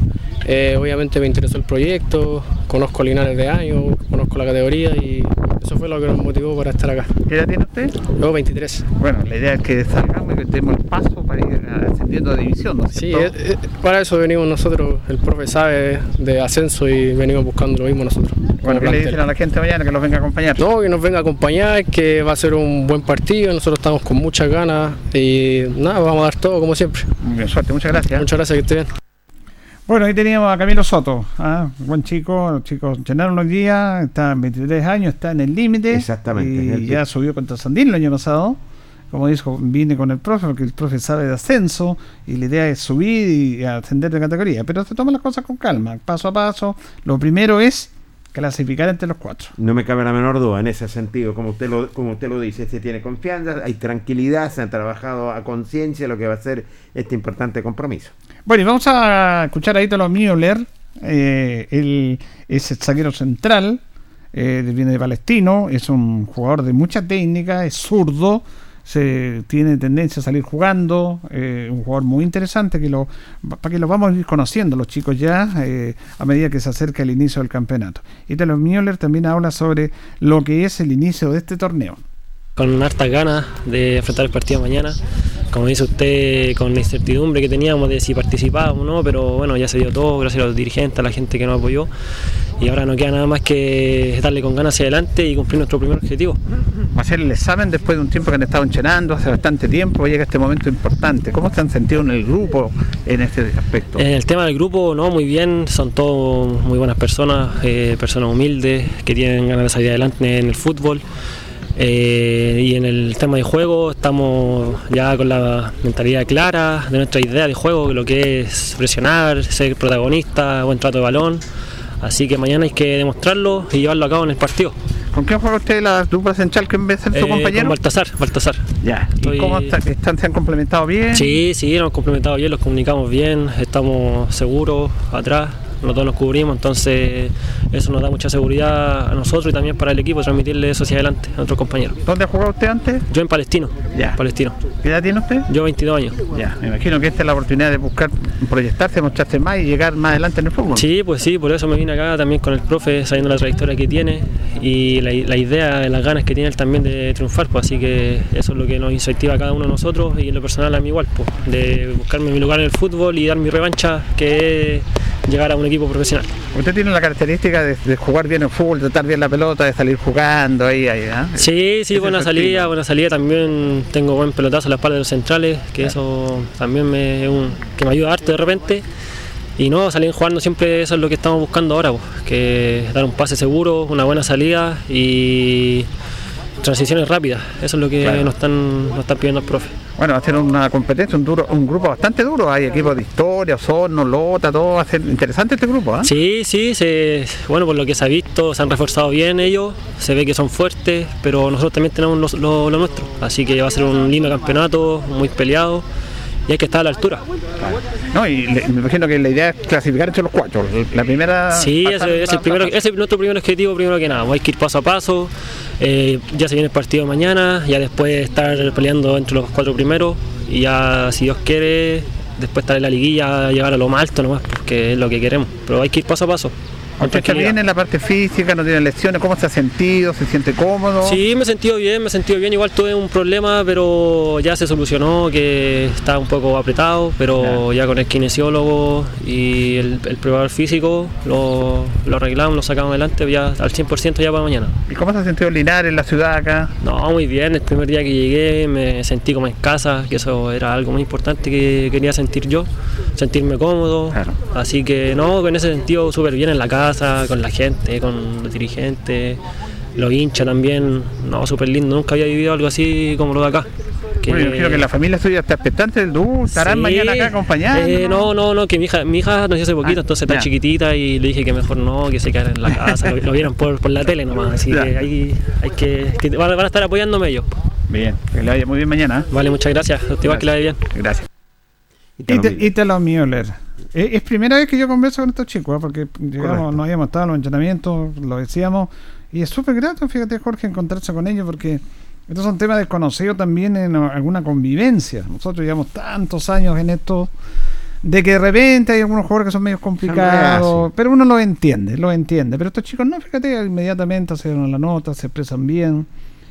eh, obviamente me interesó el proyecto, conozco a Linares de años, conozco la categoría y eso fue lo que nos motivó para estar acá. ¿Qué edad tiene usted? Yo 23. Bueno, la idea es que salgamos y que demos el paso para ir ascendiendo de división, ¿no es Sí, eh, eh, para eso venimos nosotros, el profe sabe de ascenso y venimos buscando lo mismo nosotros. Bueno, ¿qué le dicen a la gente mañana que los venga a acompañar? No, que nos venga a acompañar, que va a ser un buen partido, nosotros estamos con muchas ganas y nada, vamos a dar todo como siempre. Bien, suerte, muchas gracias. Muchas gracias, que esté bien. Bueno, ahí teníamos a Camilo Soto, ¿ah? buen chico, los chicos llenaron los días, está en 23 años, está en el límite. Exactamente, Y el ya subió contra Sandín el año pasado. Como dijo, vine con el profe porque el profe sabe de ascenso y la idea es subir y ascender de categoría. Pero se toman las cosas con calma, paso a paso. Lo primero es clasificar entre los cuatro. No me cabe la menor duda en ese sentido, como usted lo, como usted lo dice, se tiene confianza, hay tranquilidad, se han trabajado a conciencia lo que va a ser este importante compromiso. Bueno, y vamos a escuchar a Ítalo Müller, eh, él es el zaguero central, eh, viene de Palestino, es un jugador de mucha técnica, es zurdo, se tiene tendencia a salir jugando, eh, un jugador muy interesante que lo para que lo vamos a ir conociendo los chicos ya eh, a medida que se acerca el inicio del campeonato. Ítalo Müller también habla sobre lo que es el inicio de este torneo. con hartas ganas de enfrentar el partido mañana. Como dice usted, con la incertidumbre que teníamos de si participábamos o no, pero bueno, ya se dio todo, gracias a los dirigentes, a la gente que nos apoyó. Y ahora no queda nada más que darle con ganas hacia adelante y cumplir nuestro primer objetivo. Va a ser el examen después de un tiempo que han estado enchenando, hace bastante tiempo, llega este momento importante. ¿Cómo se han sentido en el grupo en este aspecto? En el tema del grupo, no, muy bien, son todos muy buenas personas, eh, personas humildes que tienen ganas de salir adelante en el fútbol. Eh, y en el tema de juego estamos ya con la mentalidad clara de nuestra idea de juego, lo que es presionar, ser protagonista, buen trato de balón. Así que mañana hay que demostrarlo y llevarlo a cabo en el partido. ¿Con quién juega usted la dupla central que en vez de ser su Eh, compañero? Con Baltasar, Baltasar. Ya. Estoy- ¿Y cómo está- están, se han complementado bien? Sí, sí, nos hemos complementado bien, los comunicamos bien, estamos seguros atrás, nosotros nos cubrimos, entonces eso nos da mucha seguridad a nosotros y también para el equipo transmitirle eso hacia adelante a otros compañeros. ¿Dónde ha jugado usted antes? Yo en Palestino. Ya. Palestino. ¿Qué edad tiene usted? Yo 22 años. Ya, me imagino que esta es la oportunidad de buscar proyectarse, mostrarse más y llegar más adelante en el fútbol. Sí, pues sí, por eso me vine acá también con el profe, sabiendo la trayectoria que tiene y la, la idea, las ganas que tiene él también de triunfar, pues así que eso es lo que nos incentiva a cada uno de nosotros y en lo personal a mí igual, pues, de buscarme mi lugar en el fútbol y dar mi revancha, que es llegar a un equipo profesional. Usted tiene la característica de, de jugar bien el fútbol, de tratar bien la pelota, de salir jugando ahí, ahí, ¿ah? Sí, sí, buena salida, buena salida. También tengo buen pelotazo a la espalda de los centrales, que eso también me, un- que me ayuda harto de repente. Y no, salir jugando siempre eso es lo que estamos buscando ahora, pues, que dar un pase seguro, una buena salida y transiciones rápidas. Eso es lo que Claro. nos, están, nos están pidiendo el profe. Bueno, va a ser una competencia, un, duro, un grupo bastante duro. Hay equipos de historia, Osorno, Lota, todo. Va a ser interesante este grupo, ¿ah? Sí, sí, se, bueno, por lo que se ha visto, se han reforzado bien ellos, se ve que son fuertes, pero nosotros también tenemos lo, lo- lo nuestro. Así que va a ser un lindo campeonato, muy peleado y hay que estar a la altura. No, y le- me imagino que la idea es clasificar entre los cuatro. La primera. Sí, ese, es el primero, ese es nuestro primer objetivo, primero que nada. Hay que ir paso a paso. eh, ya se viene el partido de mañana, ya después estar peleando entre los cuatro primeros y ya, si Dios quiere, después estar en la liguilla, llegar a lo más alto nomás, porque es lo que queremos. Pero hay que ir paso a paso. Usted está tranquilidad. bien en la parte física, no tiene lesiones. ¿Cómo se ha sentido? ¿Se siente cómodo? Sí, me he sentido bien, me he sentido bien. Igual tuve un problema, pero ya se solucionó, que estaba un poco apretado, pero ya con el kinesiólogo y el, el preparador físico lo, lo arreglamos, lo sacamos adelante ya al 100% ya para mañana. ¿Y cómo se ha sentido Linares, la ciudad acá? No, muy bien. El primer día que llegué me sentí como en casa, que eso era algo muy importante que quería sentir yo, sentirme cómodo. Así que no, en ese sentido súper bien en la casa, con la gente, con los dirigentes, los hinchas también. No, súper lindo. Nunca había vivido algo así como lo de acá. Que- Bueno, yo creo que la familia suya está expectante del debut. ¿Estarán Sí. mañana acá acompañando? Eh, no, no, no, que mi hija, mi hija nació hace poquito, Ah, entonces está ya. chiquitita y le dije que mejor no, que se quedara en la casa, lo, lo vieran por, por la tele nomás, así Ya. que ahí hay que, que van, a- van a estar apoyándome ellos. Bien, que le vaya muy bien mañana. ¿eh? Vale, muchas gracias. Igual que le vaya bien. Gracias. Ítalo Müller. Es, es primera vez que yo converso con estos chicos, ¿eh? porque Correcto. no habíamos estado en los entrenamientos, lo decíamos, y es súper grato, fíjate Jorge, encontrarse con ellos, porque estos son temas desconocidos también en alguna convivencia. Nosotros llevamos tantos años en esto, de que de repente hay algunos jugadores que son medio complicados, pero uno lo entiende, lo entiende. Pero estos chicos no, fíjate, inmediatamente hacen la nota, se expresan bien.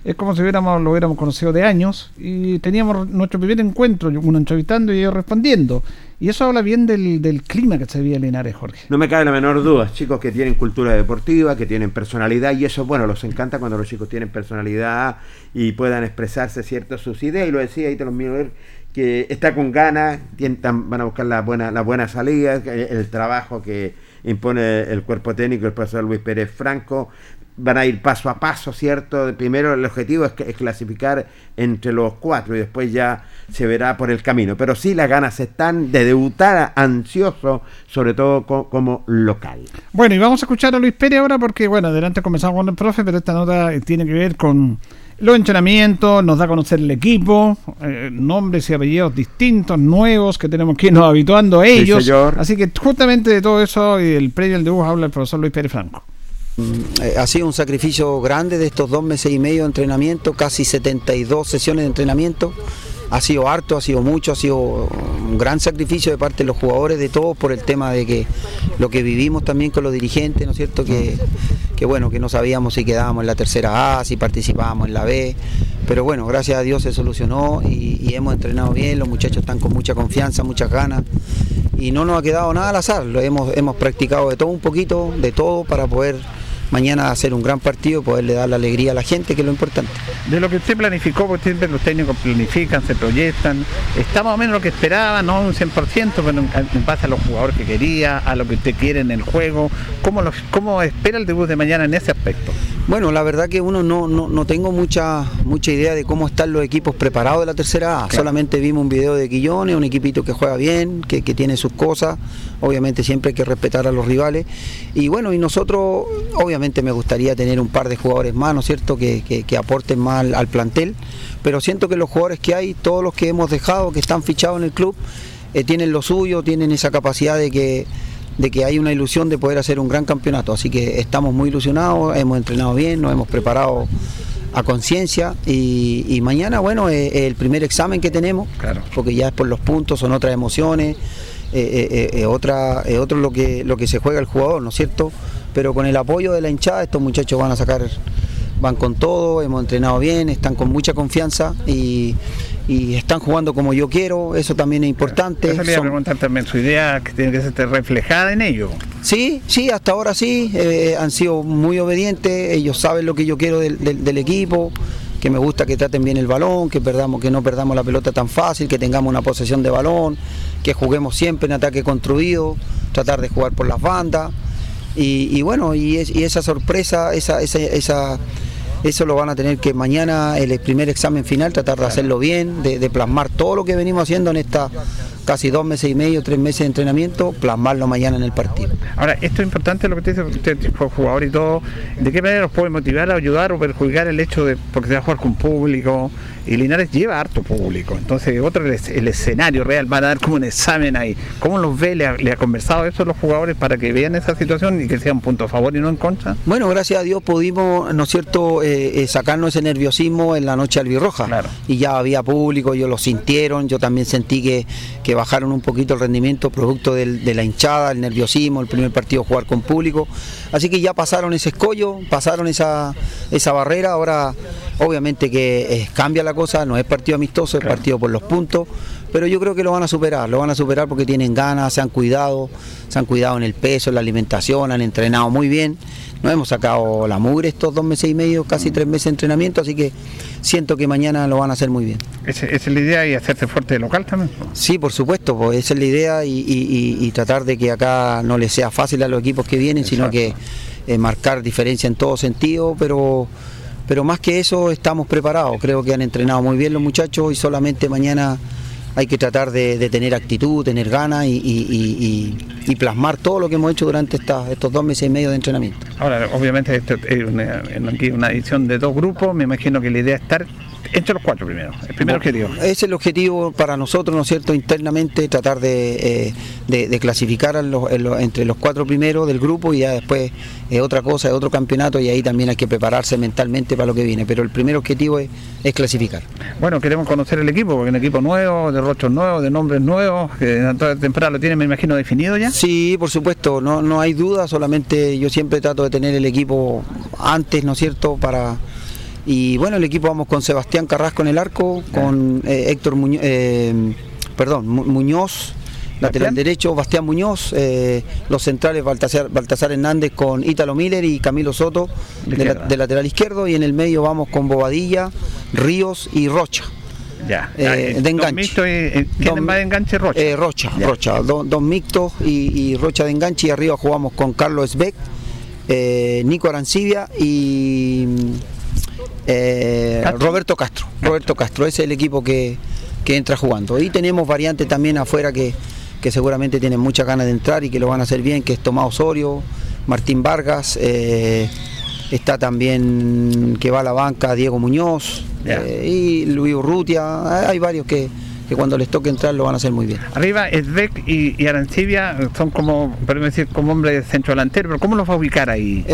Es como si hubiéramos, lo hubiéramos conocido de años y teníamos nuestro primer encuentro, uno entrevistando y ellos respondiendo. Y eso habla bien del, del clima que se veía en Linares, Jorge. No me cabe la menor duda, chicos que tienen cultura deportiva, que tienen personalidad y eso, bueno, los encanta cuando los chicos tienen personalidad y puedan expresarse ciertas sus ideas y lo decía ahí te los Miller que está con ganas, tientan- van a buscar la buena, la buena salida, el, el trabajo que impone el cuerpo técnico, el profesor Luis Pérez Franco, van a ir paso a paso, ¿cierto? Primero el objetivo es, es clasificar entre los cuatro y después ya se verá por el camino. Pero sí las ganas están de debutar ansioso, sobre todo co- como local. Bueno, y vamos a escuchar a Luis Pérez ahora porque, bueno, adelante comenzamos con el profe, pero esta nota tiene que ver con los entrenamientos, nos da a conocer el equipo, eh, nombres y apellidos distintos, nuevos, que tenemos que irnos habituando a ellos. Así que justamente de todo eso y el previo al debut habla el profesor Luis Pérez Franco. Eh, ha sido un sacrificio grande de estos dos meses y medio de entrenamiento, casi 72 sesiones de entrenamiento. Ha sido harto, ha sido mucho, ha sido un gran sacrificio de parte de los jugadores, de todos, por el tema de que lo que vivimos también con los dirigentes, ¿no es cierto? Que, que bueno, que no sabíamos si quedábamos en la tercera A, si participábamos en la B. Pero bueno, gracias a Dios se solucionó y, y hemos entrenado bien, los muchachos están con mucha confianza, muchas ganas y no nos ha quedado nada al azar, lo hemos, hemos practicado de todo un poquito, de todo para poder mañana hacer un gran partido, poderle dar la alegría a la gente, que es lo importante. De lo que usted planificó, porque siempre los técnicos planifican, se proyectan, está más o menos lo que esperaba, no un 100%, pero en, base a los jugadores que quería, a lo que usted quiere en el juego. ¿Cómo, ¿Cómo espera el debut de mañana en ese aspecto? Bueno, la verdad que uno no, no, no tengo mucha mucha idea de cómo están los equipos preparados de la tercera A. Solamente vimos un video de Quillones, un equipito que juega bien, que, que tiene sus cosas. Obviamente siempre hay que respetar a los rivales. Y bueno, y nosotros, obviamente me gustaría tener un par de jugadores más, ¿no es cierto?, que, que- que aporten más al, al plantel. Pero siento que los jugadores que hay, todos los que hemos dejado, que están fichados en el club, eh, tienen lo suyo, tienen esa capacidad de que de que hay una ilusión de poder hacer un gran campeonato. Así que estamos muy ilusionados, hemos entrenado bien, nos hemos preparado a conciencia y, y mañana, bueno, es es el primer examen que tenemos, porque ya es por los puntos, son otras emociones, eh, eh, eh, otra, otro lo que, lo que se juega el jugador, ¿no es cierto? Pero con el apoyo de la hinchada, estos muchachos van a sacar, van con todo, hemos entrenado bien, están con mucha confianza y, y están jugando como yo quiero, eso también es importante. A Son- preguntar también, su idea que tiene que ser reflejada en ello. Sí, sí, hasta ahora sí, eh, han sido muy obedientes, ellos saben lo que yo quiero del, del- del equipo, que me gusta que traten bien el balón, que perdamos, que no perdamos la pelota tan fácil, que tengamos una posesión de balón, que juguemos siempre en ataque construido, tratar de jugar por las bandas. Y, y bueno, y, es- y esa sorpresa, esa, esa, esa- eso lo van a tener que mañana, el primer examen final, tratar de hacerlo bien, de, de plasmar todo lo que venimos haciendo en esta casi dos meses y medio, tres meses de entrenamiento, plasmarlo mañana en el partido. Ahora, esto es importante lo que usted dice, usted jugador y todo. ¿De qué manera los puede motivar, ayudar o perjudicar el hecho de, porque se va a jugar con público? Y Linares lleva harto público. Entonces, otro el, es- el escenario real, van a dar como un examen ahí. ¿Cómo los ve? ¿Le ha, le ha conversado eso a los jugadores para que vean esa situación y que sea un punto a favor y no en contra? Bueno, gracias a Dios pudimos, ¿no es cierto?, eh, eh, sacarnos ese nerviosismo en la noche albirroja. Y ya había público, ellos lo sintieron, yo también sentí que, que bajaron un poquito el rendimiento producto del- de la hinchada, el nerviosismo, el primer partido jugar con público. Así que ya pasaron ese escollo, pasaron esa, esa barrera, ahora obviamente que eh, cambia la cosa, no es partido amistoso, es partido por los puntos. Pero yo creo que lo van a superar, lo van a superar porque tienen ganas, se han cuidado, se han cuidado en el peso, en la alimentación, han entrenado muy bien. Nos hemos sacado la mugre estos dos meses y medio, casi tres meses de entrenamiento, así que siento que mañana lo van a hacer muy bien. Esa, es la idea y hacerse fuerte de local también. Sí, por supuesto, pues esa es la idea y, y- y- y tratar de que acá no les sea fácil a los equipos que vienen, sino que eh, marcar diferencia en todo sentido, pero, pero más que eso estamos preparados. Creo que han entrenado muy bien los muchachos y solamente mañana hay que tratar de, tener actitud, tener ganas y, plasmar todo lo que hemos hecho durante esta- estos dos meses y medio de entrenamiento. Ahora, obviamente, esto es una edición de dos grupos. Me imagino que la idea es estar entre los cuatro primero. El primer objetivo. Es el objetivo para nosotros, ¿no es cierto?, internamente, tratar de, eh, de- de clasificar a los- en los- entre los cuatro primeros del grupo y ya después es otra cosa, es otro campeonato y ahí también hay que prepararse mentalmente para lo que viene. Pero el primer objetivo es, es clasificar. Bueno, queremos conocer el equipo, porque es un equipo nuevo, de rostros nuevos, de nombres nuevos, que en toda temporada lo tienen, me imagino, definido ya. Sí, por supuesto, no, no hay duda, solamente yo siempre trato de tener el equipo antes, ¿no es cierto?, para... Y bueno, el equipo vamos con Sebastián Carrasco en el arco, con eh, Héctor Muñoz, perdón, Mu- Muñoz, lateral derecho, Bastián Muñoz, eh, los centrales Baltasar, Baltasar Hernández con Ítalo Miller y Camilo Soto de, la- izquierda. de lateral izquierdo, y en el medio vamos con Bobadilla, Ríos y Rocha. Ya. Eh, Ah, de enganche. y- eh, ¿Quién Dos- es más de enganche? Rocha. Eh, Rocha, Rocha, do- dos mixtos y, y Rocha de enganche y arriba jugamos con Carlos Esbeck, eh, Nico Arancibia y eh, Roberto Castro. Roberto Castro, ese es el equipo que, que entra jugando. Y tenemos variantes también afuera que, que seguramente tienen muchas ganas de entrar y que lo van a hacer bien, que es Tomás Osorio, Martín Vargas, eh, está también que va a la banca Diego Muñoz eh, y Luis Urrutia, hay varios que, que cuando les toque entrar lo van a hacer muy bien. Arriba, Esbeck y, y Arancibia son como, podemos decir, como hombres de centro delantero, pero ¿cómo los va a ubicar ahí?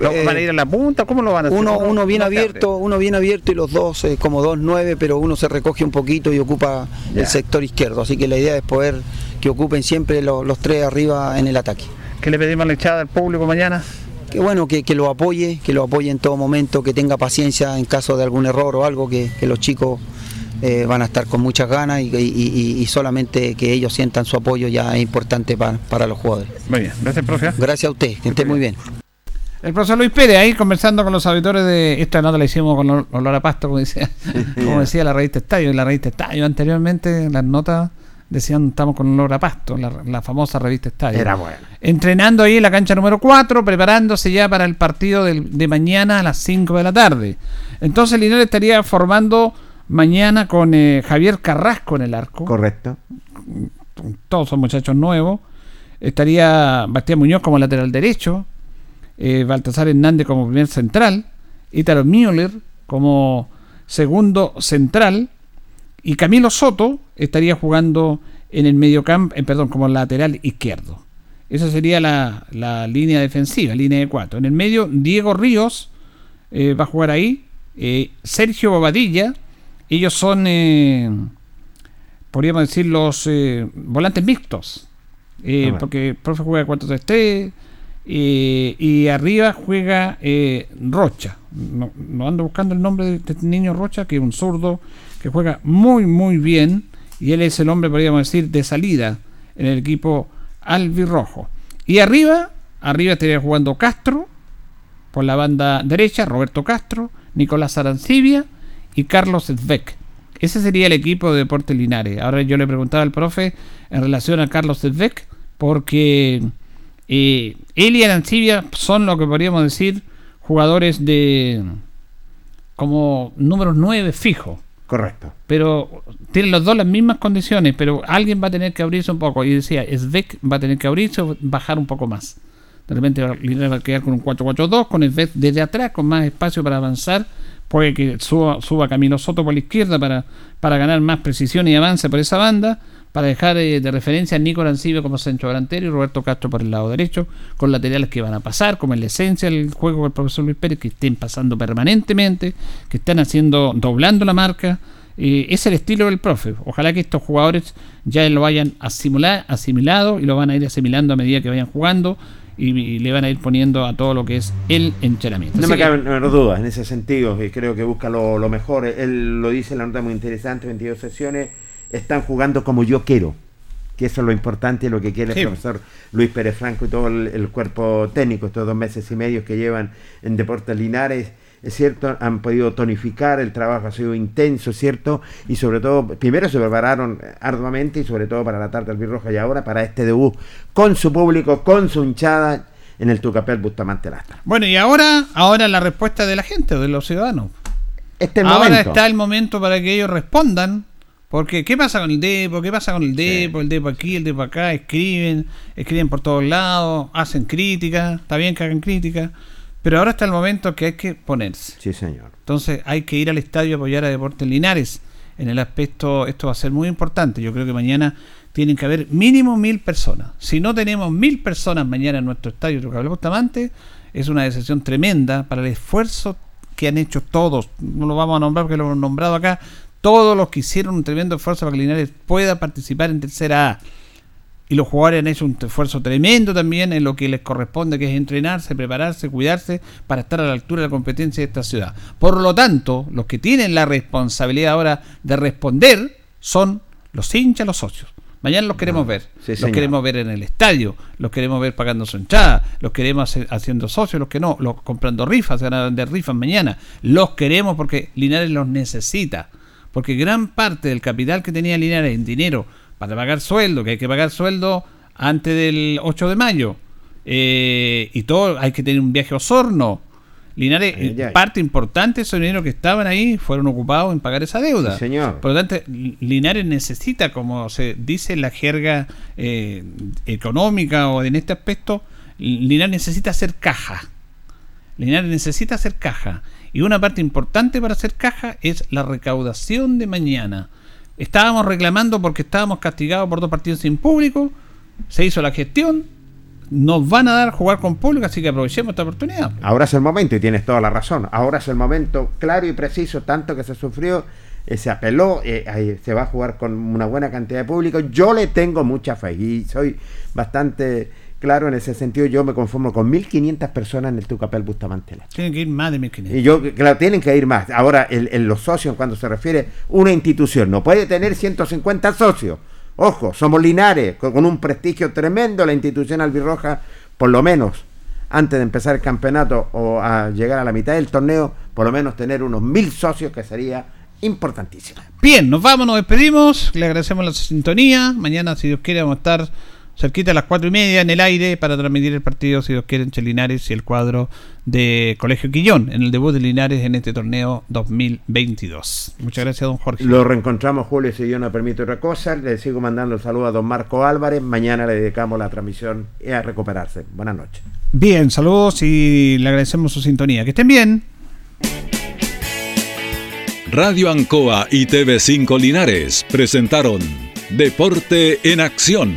¿Lo- ¿Van a ir a la punta? ¿Cómo lo van a hacer? Uno, uno bien ¿Cómo se abierto, uno bien abierto y los dos eh, como dos nueve, pero uno se recoge un poquito y ocupa Ya. el sector izquierdo. Así que la idea es poder que ocupen siempre lo- los tres arriba en el ataque. ¿Qué le pedimos a la echada al público mañana? Que bueno, que, que lo apoye, que lo apoye en todo momento, que tenga paciencia en caso de algún error o algo, que, que los chicos eh, van a estar con muchas ganas y, y- y- y solamente que ellos sientan su apoyo ya es importante pa- para los jugadores. Muy bien, gracias, profe. Gracias a usted, que esté muy bien. El profesor Luis Pérez ahí conversando con los auditores de esta nota la hicimos con ol- olor a pasto, como decía, como decía la revista Estadio, en la revista Estadio anteriormente, las notas decían estamos con olor a pasto, la, la famosa revista Estadio. Era bueno. Entrenando ahí en la cancha número 4, preparándose ya para el partido de mañana a las 5 de la tarde. Entonces Linares estaría formando mañana con eh, Javier Carrasco en el arco. Correcto. Todos son muchachos nuevos. Estaría Bastián Muñoz como lateral derecho. eh, Baltasar Hernández como primer central. Ítalo Müller como segundo central. Y Camilo Soto estaría jugando en el mediocampo, eh, perdón, como lateral izquierdo. Esa sería la, la línea defensiva, línea de cuatro. En el medio, Diego Ríos eh, va a jugar ahí. Eh, Sergio Bobadilla. Ellos son, eh, podríamos decir, los eh, volantes mixtos. Eh, Ah. Porque el profe juega 4-3-3. eh, y arriba juega Rocha. No, no ando buscando el nombre de este niño Rocha, que es un zurdo que juega muy, muy bien. Y él es el hombre, podríamos decir, de salida en el equipo albirrojo. Y arriba, arriba estaría jugando Castro, por la banda derecha, Roberto Castro, Nicolás Arancibia y Carlos Zedbeck. Ese sería el equipo de Deportes Linares. Ahora yo le preguntaba al profe en relación a Carlos Zedbeck, porque eh, él y Arancibia son lo que podríamos decir jugadores de como números 9 fijo. Correcto. Pero tienen los dos las mismas condiciones, pero alguien va a tener que abrirse un poco. Y decía, Svek va a tener que abrirse o bajar un poco más. De repente Linares va a quedar con un 4-4-2, con Svek desde atrás, con más espacio para avanzar. Puede que suba, suba Camilo Soto por la izquierda para, para ganar más precisión y avance por esa banda. Para dejar eh, de referencia a Nico Arancibia como centro delantero y Roberto Castro por el lado derecho, con laterales que van a pasar, como en la esencia del juego del profesor Luis Pérez, que estén pasando permanentemente, que están haciendo, doblando la marca. Eh, es el estilo del profe. Ojalá que estos jugadores ya lo hayan asimila- asimilado y lo van a ir asimilando a medida que vayan jugando y, y le van a ir poniendo a todo lo que es el entrenamiento. No Así me que- cabe menor duda en ese sentido, y creo que busca lo, lo mejor. Él lo dice en la nota muy interesante, 22 sesiones, están jugando como yo quiero, que eso es lo importante y lo que quiere Sí. el profesor Luis Pérez Franco y todo el, el cuerpo técnico, estos dos meses y medio que llevan en Deportes Linares. Es cierto, han podido tonificar, el trabajo ha sido intenso, ¿cierto? Y sobre todo, primero se prepararon arduamente y sobre todo para la tarde albirroja y ahora para este debut con su público, con su hinchada en el Tucapel Bustamante Lastra. Bueno, y ahora, ahora la respuesta de la gente, de los ciudadanos. Este es el ahora momento. está el momento para que ellos respondan. Porque, ¿qué pasa con el Depo? ¿Qué pasa con el Depo? El Depo aquí, el Depo acá. Escriben, escriben por todos lados, hacen críticas. Está bien que hagan críticas. Pero ahora está el momento que hay que ponerse. Sí, señor. Entonces hay que ir al estadio a apoyar a Deportes Linares. En el aspecto, esto va a ser muy importante. Yo creo que mañana tienen que haber mínimo mil personas. Si no tenemos mil personas mañana en nuestro estadio Trucable Bustamante, es una decisión tremenda para el esfuerzo que han hecho todos. No lo vamos a nombrar porque lo hemos nombrado acá. Todos los que hicieron un tremendo esfuerzo para que Linares pueda participar en tercera A. Y los jugadores han hecho un esfuerzo tremendo también en lo que les corresponde, que es entrenarse, prepararse, cuidarse para estar a la altura de la competencia de esta ciudad. Por lo tanto, los que tienen la responsabilidad ahora de responder son los hinchas, los socios. Mañana los queremos ver. sí, los señor. queremos ver en el estadio, los queremos ver pagando su entrada, los queremos hace- haciendo socios, los que no, los comprando rifas, se van a vender rifas mañana. Los queremos porque Linares los necesita. Porque gran parte del capital que tenía Linares en dinero para pagar sueldo, que hay que pagar sueldo antes del 8 de mayo, eh, y todo, hay que tener un viaje a Osorno. Linares, Ay, ay. parte importante de esos dinero que estaban ahí fueron ocupados en pagar esa deuda. Sí, señor. Por lo tanto, Linares necesita, como se dice en la jerga eh, económica o en este aspecto, Linares necesita hacer caja. Linares necesita hacer caja. Y una parte importante para hacer caja es la recaudación de mañana. Estábamos reclamando porque estábamos castigados por dos partidos sin público. Se hizo la gestión. Nos van a dar jugar con público, así que aprovechemos esta oportunidad. Ahora es el momento y tienes toda la razón. Ahora es el momento claro y preciso, tanto que se sufrió, eh, se apeló, eh, se va a jugar con una buena cantidad de público. Yo le tengo mucha fe y soy bastante claro en ese sentido. Yo me conformo con 1.500 personas en el Tucapel Bustamante. Tienen que ir más de 1500. Y yo, claro, tienen que ir más. Ahora, el, el- los socios, cuando se refiere una institución, no puede tener 150 socios. Ojo, somos Linares, con, con un prestigio tremendo, la institución albirroja, por lo menos, antes de empezar el campeonato o a llegar a la mitad del torneo, por lo menos tener unos mil socios, que sería importantísima. Bien, nos vamos, nos despedimos. Le agradecemos la sintonía. Mañana, si Dios quiere, vamos a estar cerquita a las cuatro y media en el aire para transmitir el partido, si Dios quiere, entre Linares y el cuadro de Colegio Quillón en el debut de Linares en este torneo 2022. Muchas gracias, don Jorge. Lo reencontramos, Julio, si yo no permite otra cosa. Le sigo mandando un saludo a don Marco Álvarez. Mañana le dedicamos la transmisión y a recuperarse. Buenas noches. Bien, saludos y le agradecemos su sintonía. Que estén bien. Radio Ancoa y TV5 Linares presentaron Deporte en Acción.